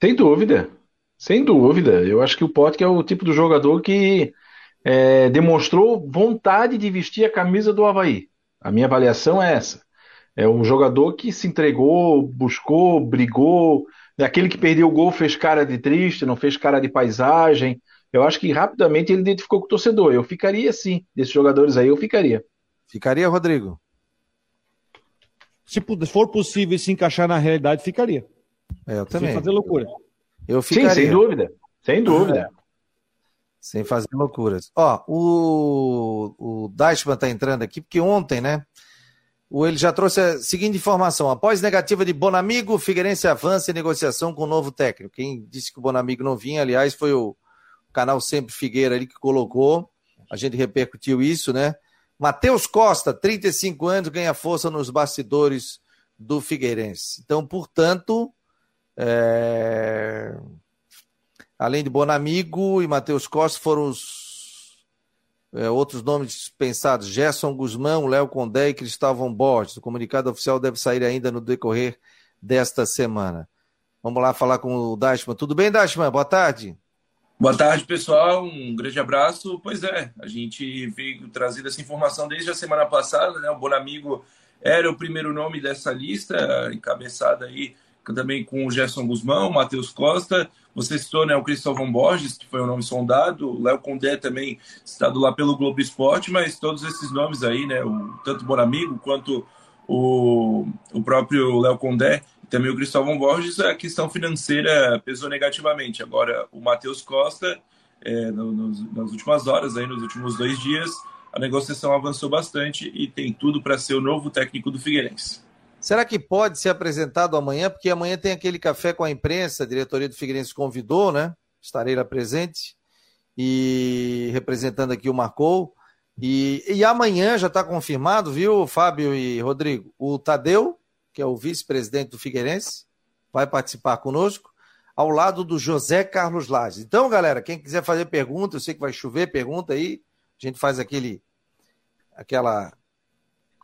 Sem dúvida. Sem dúvida. Eu acho que o Potker é o tipo do jogador que é, demonstrou vontade de vestir a camisa do Havaí. A minha avaliação é essa. É um jogador que se entregou, buscou, brigou. Aquele que perdeu o gol fez cara de triste, não fez cara de paisagem. Eu acho que rapidamente ele identificou com o torcedor. Eu ficaria sim, desses jogadores aí, eu ficaria. Ficaria, Rodrigo? Se for possível se encaixar na realidade, ficaria. É, eu também. Sem fazer loucura. Eu ficaria. Sim, sem dúvida. Sem dúvida. É. Sem fazer loucuras. Ó, o, o Dashman tá entrando aqui, porque ontem, né? O, ele já trouxe a seguinte informação. Após negativa de Bonamigo, Figueirense avança em negociação com o novo técnico. Quem disse que o Bonamigo não vinha, aliás, foi o canal Sempre Figueira ali que colocou. A gente repercutiu isso, né? Matheus Costa, 35 anos, ganha força nos bastidores do Figueirense. Então, portanto, é... Além de Bonamigo e Matheus Costa, foram os é, outros nomes pensados: Gerson Guzmão, Léo Condé e Cristóvão Borges. O comunicado oficial deve sair ainda no decorrer desta semana. Vamos lá falar com o Dashman. Tudo bem, Dashman? Boa tarde. Boa tarde, pessoal. Um grande abraço. Pois é, a gente veio trazendo essa informação desde a semana passada, né? O Bonamigo era o primeiro nome dessa lista, encabeçada aí também com o Gerson Guzmão, Matheus Costa. Você citou né, o Cristóvão Borges, que foi um nome sondado, o Léo Condé também citado lá pelo Globo Esporte, mas todos esses nomes aí, né, o, tanto o Bonamigo quanto o, o próprio Léo Condé, também o Cristóvão Borges, a questão financeira pesou negativamente. Agora, o Matheus Costa, é, no, nos, nas últimas horas, aí, nos últimos dois dias, a negociação avançou bastante e tem tudo para ser o novo técnico do Figueirense. Será que pode ser apresentado amanhã? Porque amanhã tem aquele café com a imprensa, a diretoria do Figueirense convidou, né? Estarei lá presente e representando aqui o Marcou. E, e amanhã já está confirmado, viu, Fábio e Rodrigo? O Tadeu, que é o vice-presidente do Figueirense, vai participar conosco, ao lado do José Carlos Lages. Então, galera, quem quiser fazer pergunta, eu sei que vai chover, pergunta aí. A gente faz aquele, aquela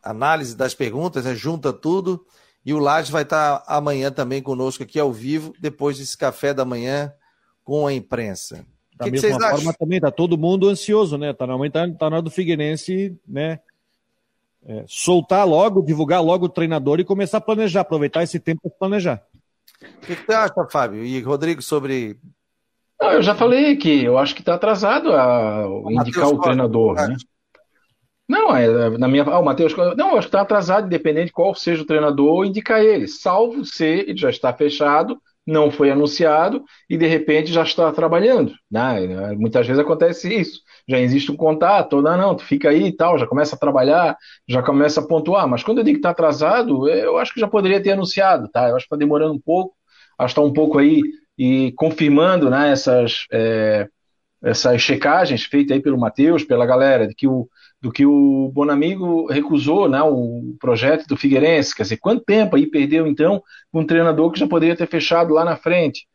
análise das perguntas, né, junta tudo. E o Lages vai estar amanhã também conosco aqui ao vivo, depois desse café da manhã com a imprensa. Da que mesma que forma acham? também, tá todo mundo ansioso, né? Tá na, tá, tá na hora do Figueirense, né? É, soltar logo, divulgar logo o treinador e começar a planejar, aproveitar esse tempo para planejar. O que, que você acha, Fábio? E Rodrigo, sobre. Não, eu já falei que eu acho que está atrasado a indicar o, o treinador, né? Não, é, na minha. Ah, o Matheus. Não, acho que está atrasado, independente de qual seja o treinador, indicar ele. Salvo se ele já está fechado não foi anunciado e de repente já está trabalhando. Né? Muitas vezes acontece isso. Já existe um contato, não, não, tu fica aí e tal, já começa a trabalhar, já começa a pontuar. Mas quando eu digo que está atrasado, eu acho que já poderia ter anunciado, tá? Eu acho que está demorando um pouco, acho que está um pouco aí e confirmando né, essas, é, essas checagens feitas aí pelo Matheus, pela galera, de que o, do que o Bonamigo recusou né, o projeto do Figueirense. Quer dizer, quanto tempo aí perdeu, então, um treinador que já poderia ter fechado lá na frente?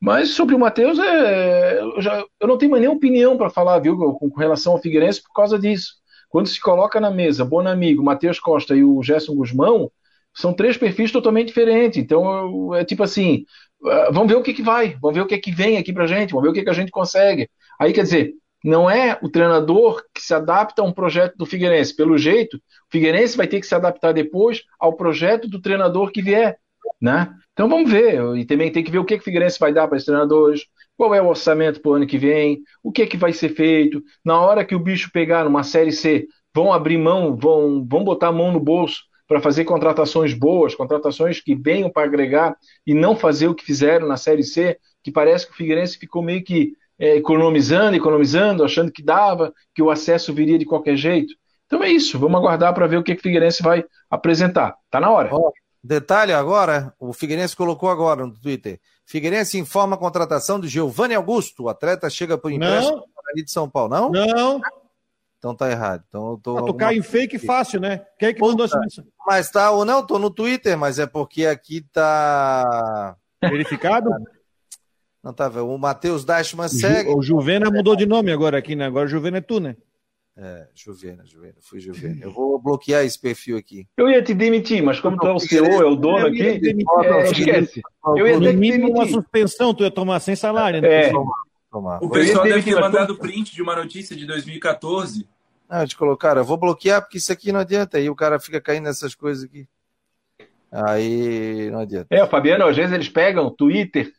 Mas sobre o Matheus, é, eu, já, eu não tenho mais nenhuma opinião para falar, viu, com, com, relação ao Figueirense por causa disso. Quando se coloca na mesa Bonamigo, Matheus Costa e o Gerson Guzmão, são três perfis totalmente diferentes. Então, é tipo assim, ah, vamos ver o que, que vai, vamos ver o que, que vem aqui pra gente, vamos ver o que, que a gente consegue. Aí, quer dizer, não é o treinador que se adapta a um projeto do Figueirense. Pelo jeito, o Figueirense vai ter que se adaptar depois ao projeto do treinador que vier, né? Então vamos ver. E também tem que ver o que, que o Figueirense vai dar para os treinadores, qual é o orçamento para o ano que vem, o que, que vai ser feito. Na hora que o bicho pegar numa Série C, vão abrir mão, vão, vão botar a mão no bolso para fazer contratações boas, contratações que venham para agregar e não fazer o que fizeram na Série C, que parece que o Figueirense ficou meio que é, economizando, economizando, achando que dava, que o acesso viria de qualquer jeito. Então é isso, vamos aguardar para ver o que o Figueirense vai apresentar. Tá na hora. Oh, detalhe agora, o Figueirense colocou agora no Twitter. Figueirense informa a contratação de Giovanni Augusto. O atleta chega por empréstimo ali de São Paulo, não? Não. Então tá errado. Então eu tô. Ah, tu cai em fake fácil, né? Quem é que mandou essa mensagem? Mas tá, ou não, tô no Twitter, mas é porque aqui tá. Verificado? Não tá vendo? O Matheus Dashman segue. O Juvena mudou de nome agora aqui, né? Agora Juvena é tu, né? É, Juvena, Juvena, fui Juvena. Eu vou bloquear esse perfil aqui. Eu ia te demitir, mas como tu é o CEO, é o dono aqui, é, esquece. Eu ia ter que demitir. uma suspensão, tu ia tomar sem salário, né? É. O pessoal deve ter mandado print de uma notícia de 2014. Ah, de colocar, eu vou bloquear porque isso aqui não adianta. Aí o cara fica caindo nessas coisas aqui. Aí não adianta. É, Fabiano, às vezes eles pegam Twitter,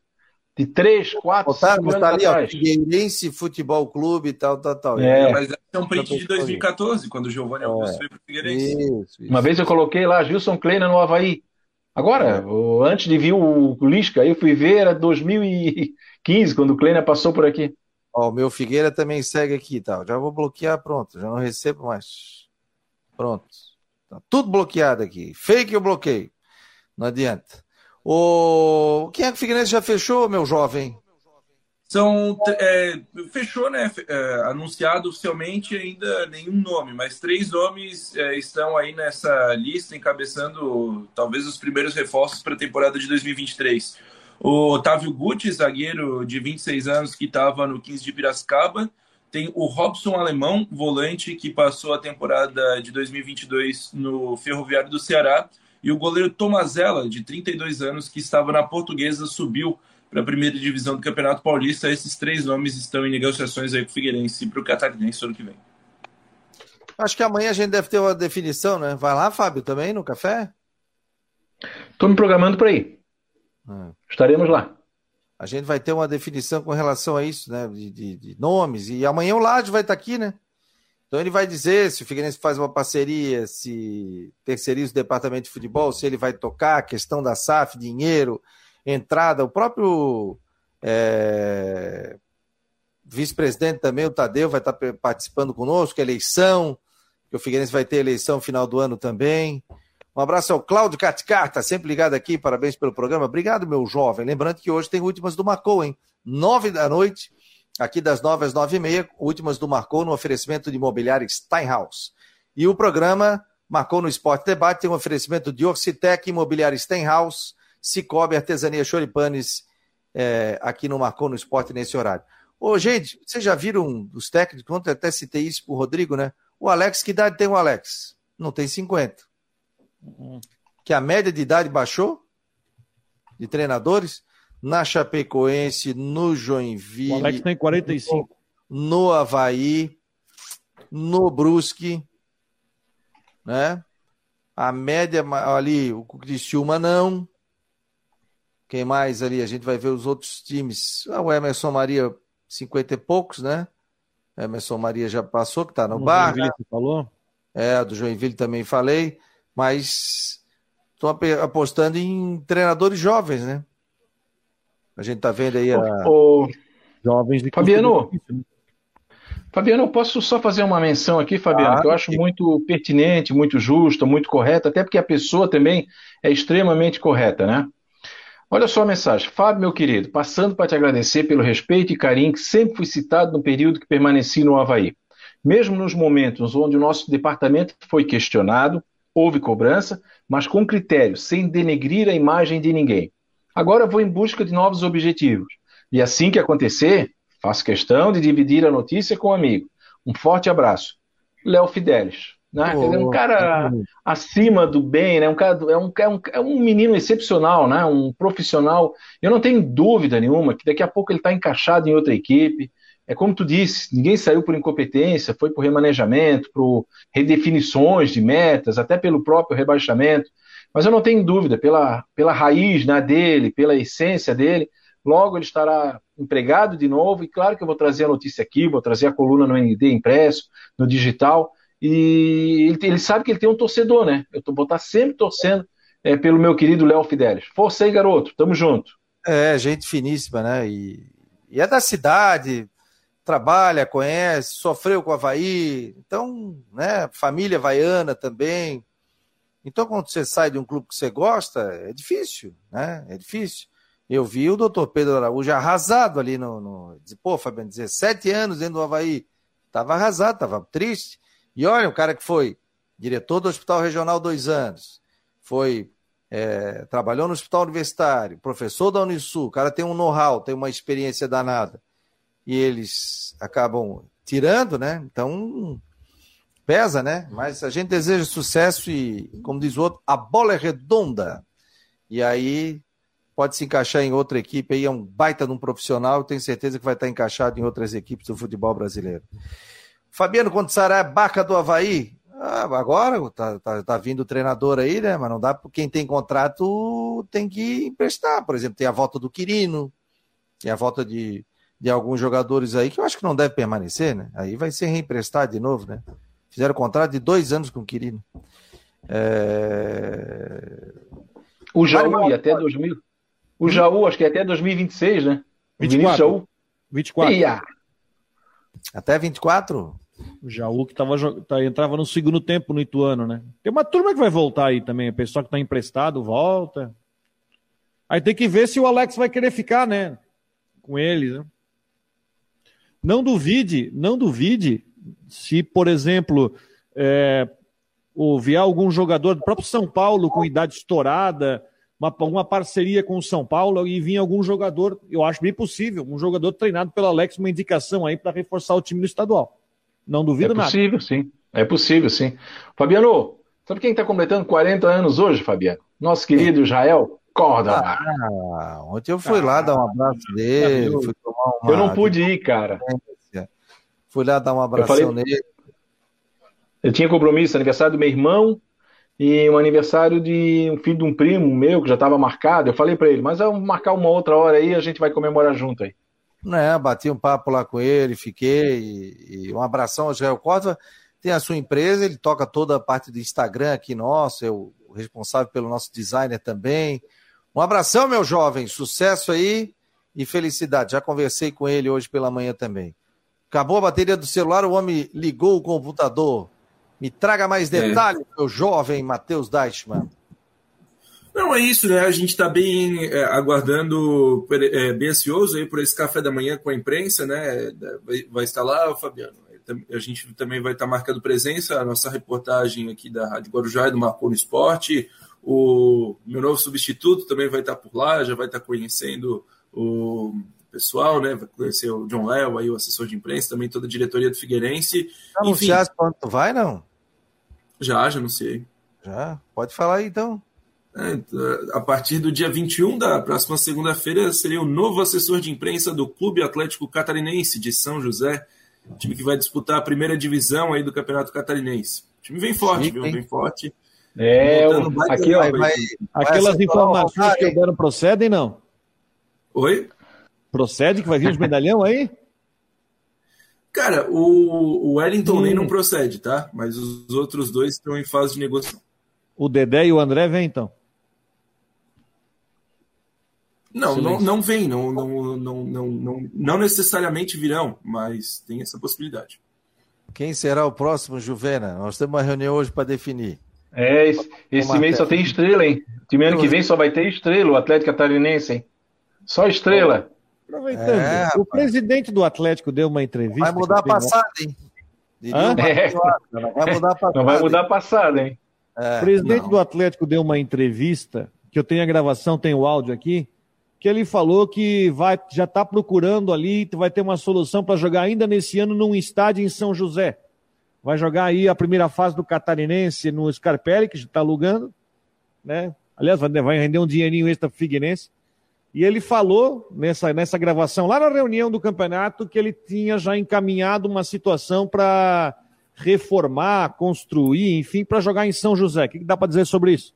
de três, quatro, cinco anos tá ali, atrás. Ó, Figueirense Futebol Clube e tal, tal, tal. É. Mas é um print de 2014, quando o Giovanni é. Augusto veio para o Figueirense. Isso, isso. Uma vez eu coloquei lá Gilson Kleina no Havaí. Agora, é. antes de vir o Lisca, eu fui ver, era 2015, quando o Kleina passou por aqui. Ó, o meu Figueira também segue aqui tal. Já vou bloquear, pronto. Já não recebo mais. Pronto. Tá tudo bloqueado aqui. Fake eu bloqueio. Não adianta. O... Quem é que o Figueirense já fechou, meu jovem? São. É, fechou, né? É, anunciado oficialmente ainda nenhum nome, mas três nomes é, estão aí nessa lista, encabeçando talvez os primeiros reforços para a temporada de 2023. O Otávio Guti, zagueiro de 26 anos que estava no 15 de Piracicaba. Tem o Robson Alemão, volante, que passou a temporada de 2022 no Ferroviário do Ceará e o goleiro Tomazella, de 32 anos, que estava na Portuguesa, subiu para a primeira divisão do Campeonato Paulista. Esses três nomes estão em negociações aí com o Figueirense e para o Catarinense ano que vem. Acho que amanhã a gente deve ter uma definição, né? Vai lá, Fábio, também no café? Estou me programando para ir. Ah. Estaremos lá. A gente vai ter uma definição com relação a isso, né? De, de, de nomes. E amanhã o Lade vai estar aqui, né? Então ele vai dizer se o Figueirense faz uma parceria, se terceiriza o departamento de futebol, se ele vai tocar questão da SAF, dinheiro, entrada, o próprio é, vice-presidente também, o Tadeu, vai estar participando conosco, eleição, que o Figueirense vai ter eleição no final do ano também. Um abraço ao Cláudio Catcar, tá sempre ligado aqui, parabéns pelo programa. Obrigado, meu jovem. Lembrando que hoje tem últimas do Marcou, hein? Nove da noite, aqui das nove às nove e meia, últimas do Marcou no oferecimento de imobiliário Steinhaus. E o programa Marcou no Esporte Debate tem um oferecimento de Orcitec, Imobiliário Steinhaus, Cicobi, Artesania Choripanes, é, aqui no Marcou no Esporte nesse horário. Ô, gente, vocês já viram os técnicos, ontem até citei isso pro Rodrigo, né? O Alex, que idade tem o Alex? Não tem 50. Uhum. Que a média de idade baixou de treinadores na Chapecoense, no Joinville. O Alex tem 45. No Havaí, no Brusque, né? A média ali, o Criciúma não. Quem mais ali? A gente vai ver os outros times. Ah, o Emerson Maria, 50 e poucos, né? Emerson Maria já passou, que está no, bar. falou? É, do Joinville também falei. Mas estou apostando em treinadores jovens, né? A gente está vendo aí a... o... jovens de Fabiano. Né? Fabiano, eu posso só fazer uma menção aqui, Fabiano, ah, que eu acho muito pertinente, muito justa, muito correta, até porque a pessoa também é extremamente correta, né? Olha só a mensagem. Fábio, meu querido, passando para te agradecer pelo respeito e carinho que sempre fui citado no período que permaneci no Havaí. Mesmo nos momentos onde o nosso departamento foi questionado, houve cobrança, mas com critério, sem denegrir a imagem de ninguém. Agora vou em busca de novos objetivos. E assim que acontecer, faço questão de dividir a notícia com um amigo. Um forte abraço. Léo Fidelis. Né? Oh, um cara acima do bem, né? um cara, é, um, é, um, é um menino excepcional, né? um profissional. Eu não tenho dúvida nenhuma que daqui a pouco ele está encaixado em outra equipe. É como tu disse, ninguém saiu por incompetência, foi por remanejamento, por redefinições de metas, até pelo próprio rebaixamento. Mas eu não tenho dúvida, pela, pela raiz né, dele, pela essência dele, logo ele estará empregado de novo. E claro que eu vou trazer a notícia aqui, vou trazer a coluna no ND impresso, no digital, e ele, ele, sabe que ele tem um torcedor, né? Eu vou estar sempre torcendo é, pelo meu querido Léo Fidelis. Força aí, garoto. Tamo junto. É, gente finíssima, né? E, e, é da cidade, trabalha, conhece, sofreu com o Havaí. Então, né? Família vaiana também. Então, quando você sai de um clube que você gosta, é difícil, né? É difícil. Eu vi o doutor Pedro Araújo arrasado ali no. no pô, Fabiano, 17 anos dentro do Havaí. Tava arrasado, tava triste. E olha, um cara que foi diretor do Hospital Regional dois anos, foi é, trabalhou no Hospital Universitário, professor da Unisul, o cara tem um know-how, tem uma experiência danada. E eles acabam tirando, né? Então pesa, né? Mas a gente deseja sucesso e, como diz o outro, a bola é redonda. E aí pode se encaixar em outra equipe aí, é um baita de um profissional, tenho certeza que vai estar encaixado em outras equipes do futebol brasileiro. Fabiano, quando será a Baca do Havaí? Ah, agora tá, tá, tá, vindo o treinador aí, né? Mas não dá, porque quem tem contrato tem que emprestar. Por exemplo, tem a volta do Quirino, tem a volta de, de alguns jogadores aí que eu acho que não deve permanecer, né? Aí vai ser reemprestado de novo, né? Fizeram contrato de dois anos com o Quirino. É... O Jaú, até 2000. O Jaú, acho que é até 2026, né? 24. Jaú. 24. Ia. Até 24? O Jaú que tava, tá, entrava no segundo tempo no Ituano, né? Tem uma turma que vai voltar aí também. O pessoal que tá emprestado volta. Aí tem que ver se o Alex vai querer ficar, né? Com eles, né? Não duvide, não duvide se, por exemplo, é, houver algum jogador do próprio São Paulo com idade estourada, uma, uma parceria com o São Paulo e vir algum jogador, eu acho bem possível, um jogador treinado pelo Alex, uma indicação aí para reforçar o time do estadual. Não duvido nada. É possível, nada. sim. É possível, sim. Fabiano, sabe quem está completando 40 anos hoje, Fabiano? Nosso querido Israel Corda. Ah, ontem eu fui ah, lá dar um abraço dele. Eu não pude ir, cara. Fui lá dar um abraço nele. Eu tinha compromisso, aniversário do meu irmão, e um aniversário de um filho de um primo meu que já estava marcado. Eu falei para ele, mas vamos marcar uma outra hora aí, a gente vai comemorar junto aí. né? Bati um papo lá com ele, fiquei. E, e um abração ao Israel Córdova. Tem a sua empresa, ele toca toda a parte do Instagram aqui nosso, é o responsável pelo nosso designer também. Um abração, meu jovem, sucesso aí e felicidade. Já conversei com ele hoje pela manhã também. Acabou a bateria do celular, o homem ligou o computador. Me traga mais é. detalhes, é. meu jovem Matheus Deichmann. Não, é isso, né? A gente está bem é, aguardando, é, bem ansioso aí por esse café da manhã com a imprensa, né? Vai, vai estar lá, Fabiano. A gente também vai estar marcando presença, a nossa reportagem aqui da Rádio Guarujá e do Marcou no Esporte. O meu novo substituto também vai estar por lá, já vai estar conhecendo o pessoal, né? Vai conhecer o John Léo, aí o assessor de imprensa, também toda a diretoria do Figueirense. Anunciaste quando tu vai, não? Já, já anunciei. Já? Pode falar aí, então. É, a partir do dia 21 da próxima segunda-feira, seria o novo assessor de imprensa do Clube Atlético Catarinense de São José, time que vai disputar a primeira divisão aí do Campeonato Catarinense. O time vem forte, Sim, viu? Vem forte. É, aqui, ó, vai, vai, aquelas informações que eu deram procedem, não? Oi? Procede que vai vir os medalhão aí? Cara, o, o Wellington hum. nem não procede, tá? Mas os outros dois estão em fase de negociação. O Dedé e o André vêm, então? Não, não, não vem, não, não, não, não, não, não necessariamente virão, mas tem essa possibilidade. Quem será o próximo, Juvena? Nós temos uma reunião hoje para definir. É, esse, esse mês só tem estrela, hein? O time ano que vem só vai ter estrela, o Atlético Catarinense, hein? Só estrela. Aproveitando, é, o presidente do Atlético deu uma entrevista. Vai mudar a passada, hein? É. Não vai mudar a passada. Não vai mudar a passada, hein? É, o presidente não. do Atlético deu uma entrevista, que eu tenho a gravação, tem o áudio aqui, que ele falou que vai, já está procurando ali, vai ter uma solução para jogar ainda nesse ano num estádio em São José. Vai jogar aí a primeira fase do Catarinense no Scarpelli, que está alugando, né? Aliás, vai render um dinheirinho extra para Figueirense. E ele falou nessa, nessa gravação, lá na reunião do campeonato, que ele tinha já encaminhado uma situação para reformar, construir, enfim, para jogar em São José. O que, dá para dizer sobre isso?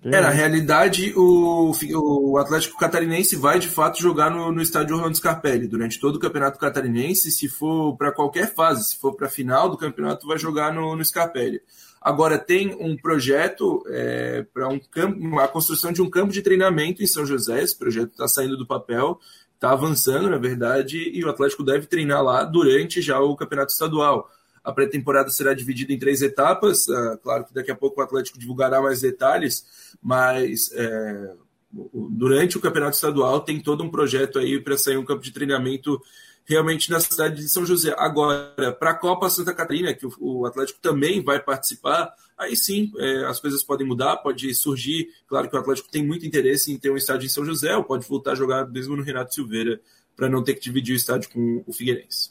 É, na realidade, o, o Atlético Catarinense vai de fato jogar no, no estádio Orlando Scarpelli durante todo o Campeonato Catarinense. Se for para qualquer fase, se for para a final do campeonato, vai jogar no, no Scarpelli. Agora, tem um projeto é, para um campo, a construção de um campo de treinamento em São José. Esse projeto está saindo do papel está avançando, na verdade, e o Atlético deve treinar lá durante já o campeonato estadual. A pré-temporada será dividida em três etapas. Uh, claro que daqui a pouco o Atlético divulgará mais detalhes, mas é, durante o campeonato estadual tem todo um projeto aí para sair um campo de treinamento realmente na cidade de São José. Agora, para a Copa Santa Catarina, que o, Atlético também vai participar, aí sim é, as coisas podem mudar, pode surgir. Claro que o Atlético tem muito interesse em ter um estádio em São José, ou pode voltar a jogar mesmo no Renato Silveira, para não ter que dividir o estádio com o Figueirense.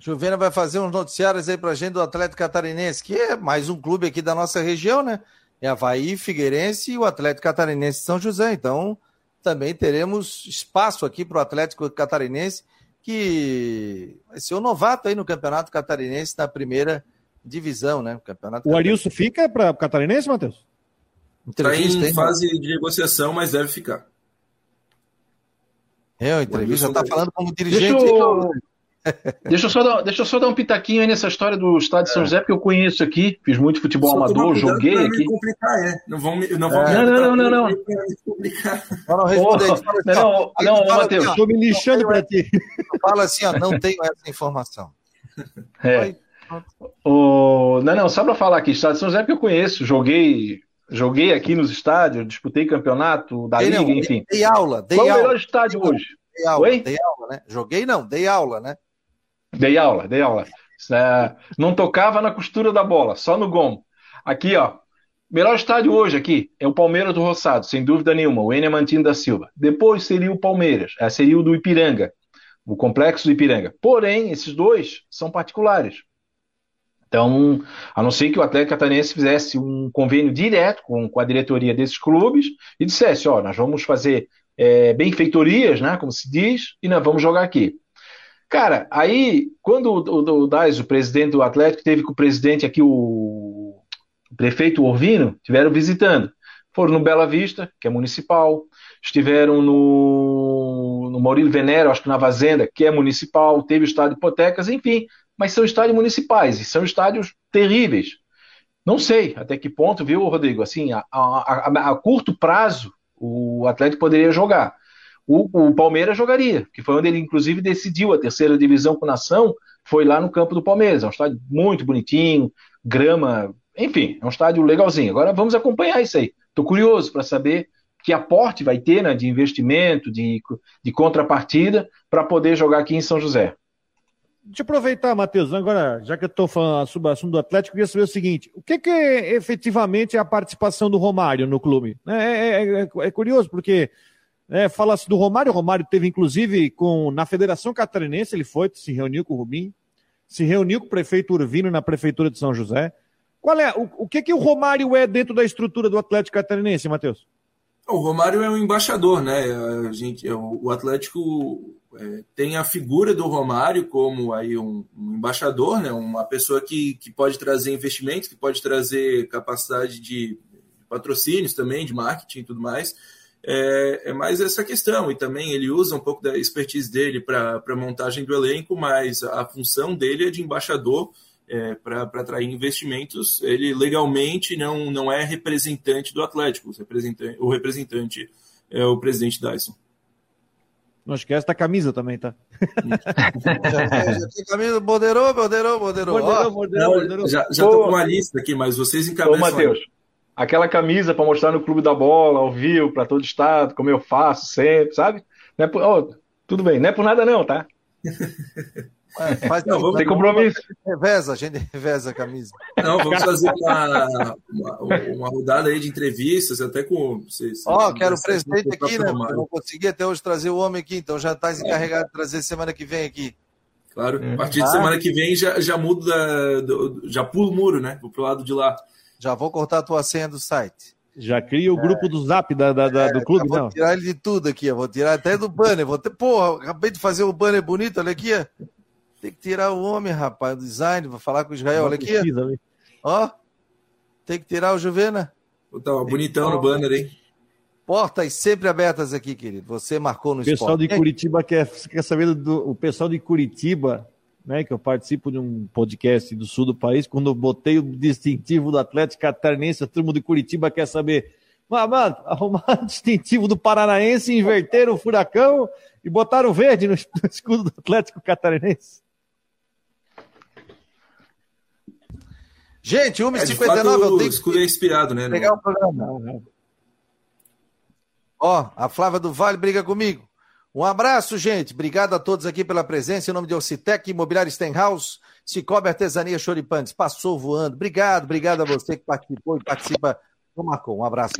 Juvena vai fazer uns noticiários aí para a gente do Atlético Catarinense, que é mais um clube aqui da nossa região, né? É Havaí, Figueirense e o Atlético Catarinense São José. Então, também teremos espaço aqui para o Atlético Catarinense que vai ser o novato aí no Campeonato Catarinense na primeira divisão, né? O, campeonato o Arilson fica para o Catarinense, Matheus? Está em hein, fase de negociação, mas deve ficar. É, entrevista, já está falando como dirigente. Deixa eu... deixa, eu só dar, deixa eu só dar um pitaquinho aí nessa história do Estado de São é. José, porque eu conheço aqui, fiz muito futebol só amador, joguei aqui. Complicar, é. Não vão, não vão é. não, não, não, não, não. Não, responde Não, não, não, Matheus. Estou me lixando para ti. Fala assim, ó, não tenho essa informação. É. O... Não, não, só para falar aqui, Estado de São José, porque eu conheço, joguei joguei aqui nos estádios, disputei campeonato da dei, Liga, não, enfim. Dei aula, dei Qual aula. o melhor estádio dei hoje? Dei aula, Oi? dei aula, né? Joguei não, dei aula, né? Dei aula, dei aula. É, não tocava na costura da bola, só no gomo. Aqui, ó. Melhor estádio hoje aqui é o Palmeiras do Roçado, sem dúvida nenhuma, o Enem Mantino da Silva. Depois seria o Palmeiras, é, seria o do Ipiranga, o complexo do Ipiranga. Porém, esses dois são particulares. Então, a não ser que o Atlético Catarinense fizesse um convênio direto com, com a diretoria desses clubes e dissesse, ó, nós vamos fazer é, benfeitorias, né, como se diz, e nós vamos jogar aqui. Cara, aí, quando o, o, o Dais, o presidente do Atlético, teve com o presidente aqui, o, o prefeito Orvino, tiveram visitando. Foram no Bela Vista, que é municipal, estiveram no, no Maurílio Venero, acho que na Vazenda, que é municipal, teve o estádio Hipotecas, enfim, mas são estádios municipais e são estádios terríveis. Não sei até que ponto, viu, Rodrigo? Assim, a, a, a, a curto prazo, o Atlético poderia jogar. O, o, Palmeiras jogaria, que foi onde ele, inclusive, decidiu a terceira divisão com nação, foi lá no campo do Palmeiras. É um estádio muito bonitinho, grama, enfim, é um estádio legalzinho. Agora vamos acompanhar isso aí. Estou curioso para saber que aporte vai ter né, de investimento, de, de contrapartida, para poder jogar aqui em São José. Deixa eu aproveitar, Matheus, agora, já que eu estou falando sobre o assunto do Atlético, queria saber o seguinte: o que, que é, efetivamente é a participação do Romário no clube? É, é, é, é curioso, porque é, fala-se do Romário, o Romário teve, inclusive, com, na Federação Catarinense, ele foi, se reuniu com o Rubim, se reuniu com o prefeito Urvino na Prefeitura de São José. Qual é, o, o que, que o Romário é dentro da estrutura do Atlético Catarinense, Matheus? O Romário é um embaixador, né? A gente, o Atlético é, tem a figura do Romário como aí um, um, embaixador, né? Uma pessoa que, que pode trazer investimentos, que pode trazer capacidade de patrocínios também, de marketing e tudo mais. É, é, mais essa questão. E também ele usa um pouco da expertise dele para a montagem do elenco, mas a função dele é de embaixador é, para atrair investimentos. Ele legalmente não, não é representante do Atlético, o representante, o representante é o presidente Dyson. Não esquece da camisa também, tá? camisa, moderou, moderou, moderou. Moderou, moderou, moderou. Já, já tô com uma lista aqui, mas vocês encabeçam. Ô, Matheus, aquela camisa para mostrar no Clube da Bola, ao vivo, para todo estado, como eu faço sempre, sabe? Não é por... oh, tudo bem, não é por nada não, tá? É, faz não, vamos, tem compromisso. Reveza, a gente reveza a camisa. Não, vamos fazer uma, uma, uma rodada aí de entrevistas, até com. Ó, oh, quero o presidente aqui, né? Eu não consegui até hoje trazer o homem aqui, então já está encarregado de trazer semana que vem aqui. Claro, a partir de semana que vem já, já mudo da, do, já pulo o muro, né? Vou pro lado de lá. Já vou cortar a tua senha do site. Já cria o grupo é. do zap da, da, da do é, clube, vou não? tirar ele de tudo aqui, eu vou tirar até do banner. Vou ter, porra, acabei de fazer o banner bonito, olha aqui. Tem que tirar o homem, rapaz, o design, vou falar com o Israel. Olha aqui. Ó, tem que tirar o Juvena. Tá bonitão no banner, hein? Portas sempre abertas aqui, querido. Você marcou no o pessoal esporte. de Curitiba quer, quer saber do o pessoal de Curitiba, né? Que eu participo de um podcast do sul do país. Quando eu botei o distintivo do Atlético Catarinense, a turma de Curitiba quer saber. Mas, mano, arrumaram o distintivo do Paranaense, inverteram o furacão e botaram verde no, escudo do Atlético Catarinense. Gente, 1h59 é, eu tenho escuro é inspirado, né? Pegar o programa. Ó, a Flávia do Vale briga comigo. Um abraço, gente. Obrigado a todos aqui pela presença. Em nome de Ocitec, Imobiliário Stenhouse, Cicobi Artesania Choripantes. Passou voando. Obrigado, obrigado a você que participou e participa do. Um abraço.